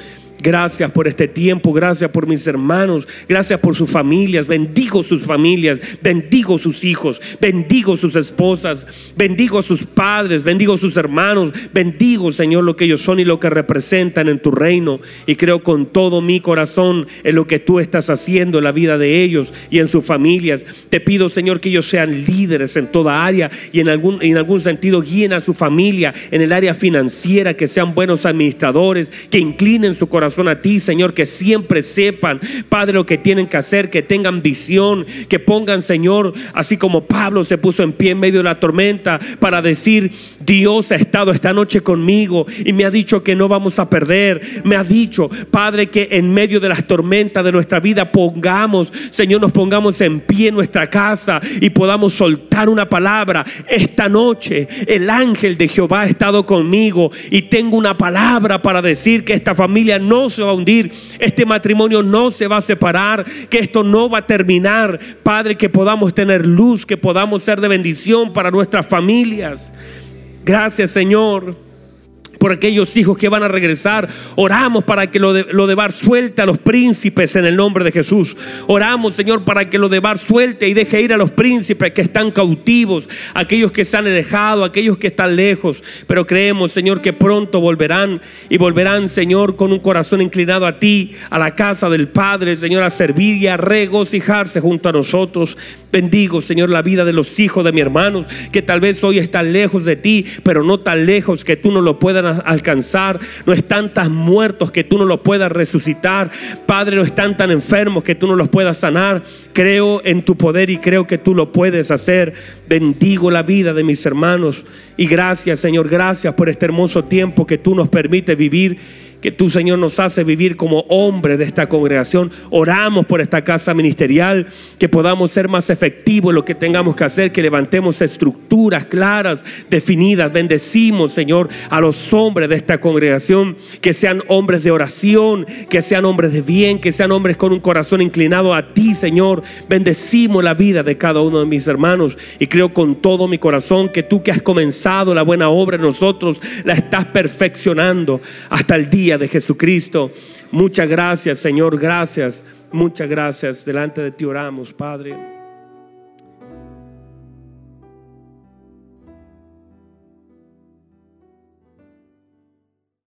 [SPEAKER 1] Gracias por este tiempo, gracias por mis hermanos, gracias por sus familias. Bendigo sus familias, bendigo sus hijos, bendigo sus esposas, bendigo sus padres, bendigo sus hermanos, bendigo, Señor, lo que ellos son y lo que representan en tu reino. Y creo con todo mi corazón en lo que tú estás haciendo en la vida de ellos y en sus familias. Te pido, Señor, que ellos sean líderes en toda área y en algún, en algún sentido guíen a su familia en el área financiera, que sean buenos administradores, que inclinen su corazón a ti, Señor, que siempre sepan, Padre, lo que tienen que hacer, que tengan visión, que pongan, Señor, así como Pablo se puso en pie en medio de la tormenta para decir, Dios ha estado esta noche conmigo y me ha dicho que no vamos a perder. Me ha dicho, Padre, que en medio de las tormentas de nuestra vida pongamos, Señor, nos pongamos en pie en nuestra casa y podamos soltar una palabra. Esta noche el ángel de Jehová ha estado conmigo y tengo una palabra para decir que esta familia no se va a hundir, este matrimonio no se va a separar, que esto no va a terminar. Padre, que podamos tener luz, que podamos ser de bendición para nuestras familias. Gracias, Señor por aquellos hijos que van a regresar. Oramos para que lo de, lo de Bar suelte a los príncipes en el nombre de Jesús. Oramos, Señor, para que lo de Bar suelte y deje ir a los príncipes que están cautivos, aquellos que se han alejado, aquellos que están lejos. Pero creemos, Señor, que pronto volverán y volverán, Señor, con un corazón inclinado a ti, a la casa del Padre, Señor, a servir y a regocijarse junto a nosotros. Bendigo, Señor, la vida de los hijos de mi hermanos que tal vez hoy están lejos de ti, pero no tan lejos que tú no lo puedan alcanzar. No están tan muertos que tú no los puedas resucitar. Padre, no están tan enfermos que tú no los puedas sanar. Creo en tu poder y creo que tú lo puedes hacer. Bendigo la vida de mis hermanos. Y gracias, Señor, gracias por este hermoso tiempo que tú nos permites vivir que tú, Señor, nos hace vivir como hombres de esta congregación. Oramos por esta casa ministerial, que podamos ser más efectivos en lo que tengamos que hacer, que levantemos estructuras claras, definidas. Bendecimos, Señor, a los hombres de esta congregación, que sean hombres de oración, que sean hombres de bien, que sean hombres con un corazón inclinado a ti, Señor. Bendecimos la vida de cada uno de mis hermanos y creo con todo mi corazón que tú que has comenzado la buena obra en nosotros, la estás perfeccionando hasta el día de Jesucristo. Muchas gracias, Señor, gracias. Muchas gracias. Delante de ti oramos, Padre.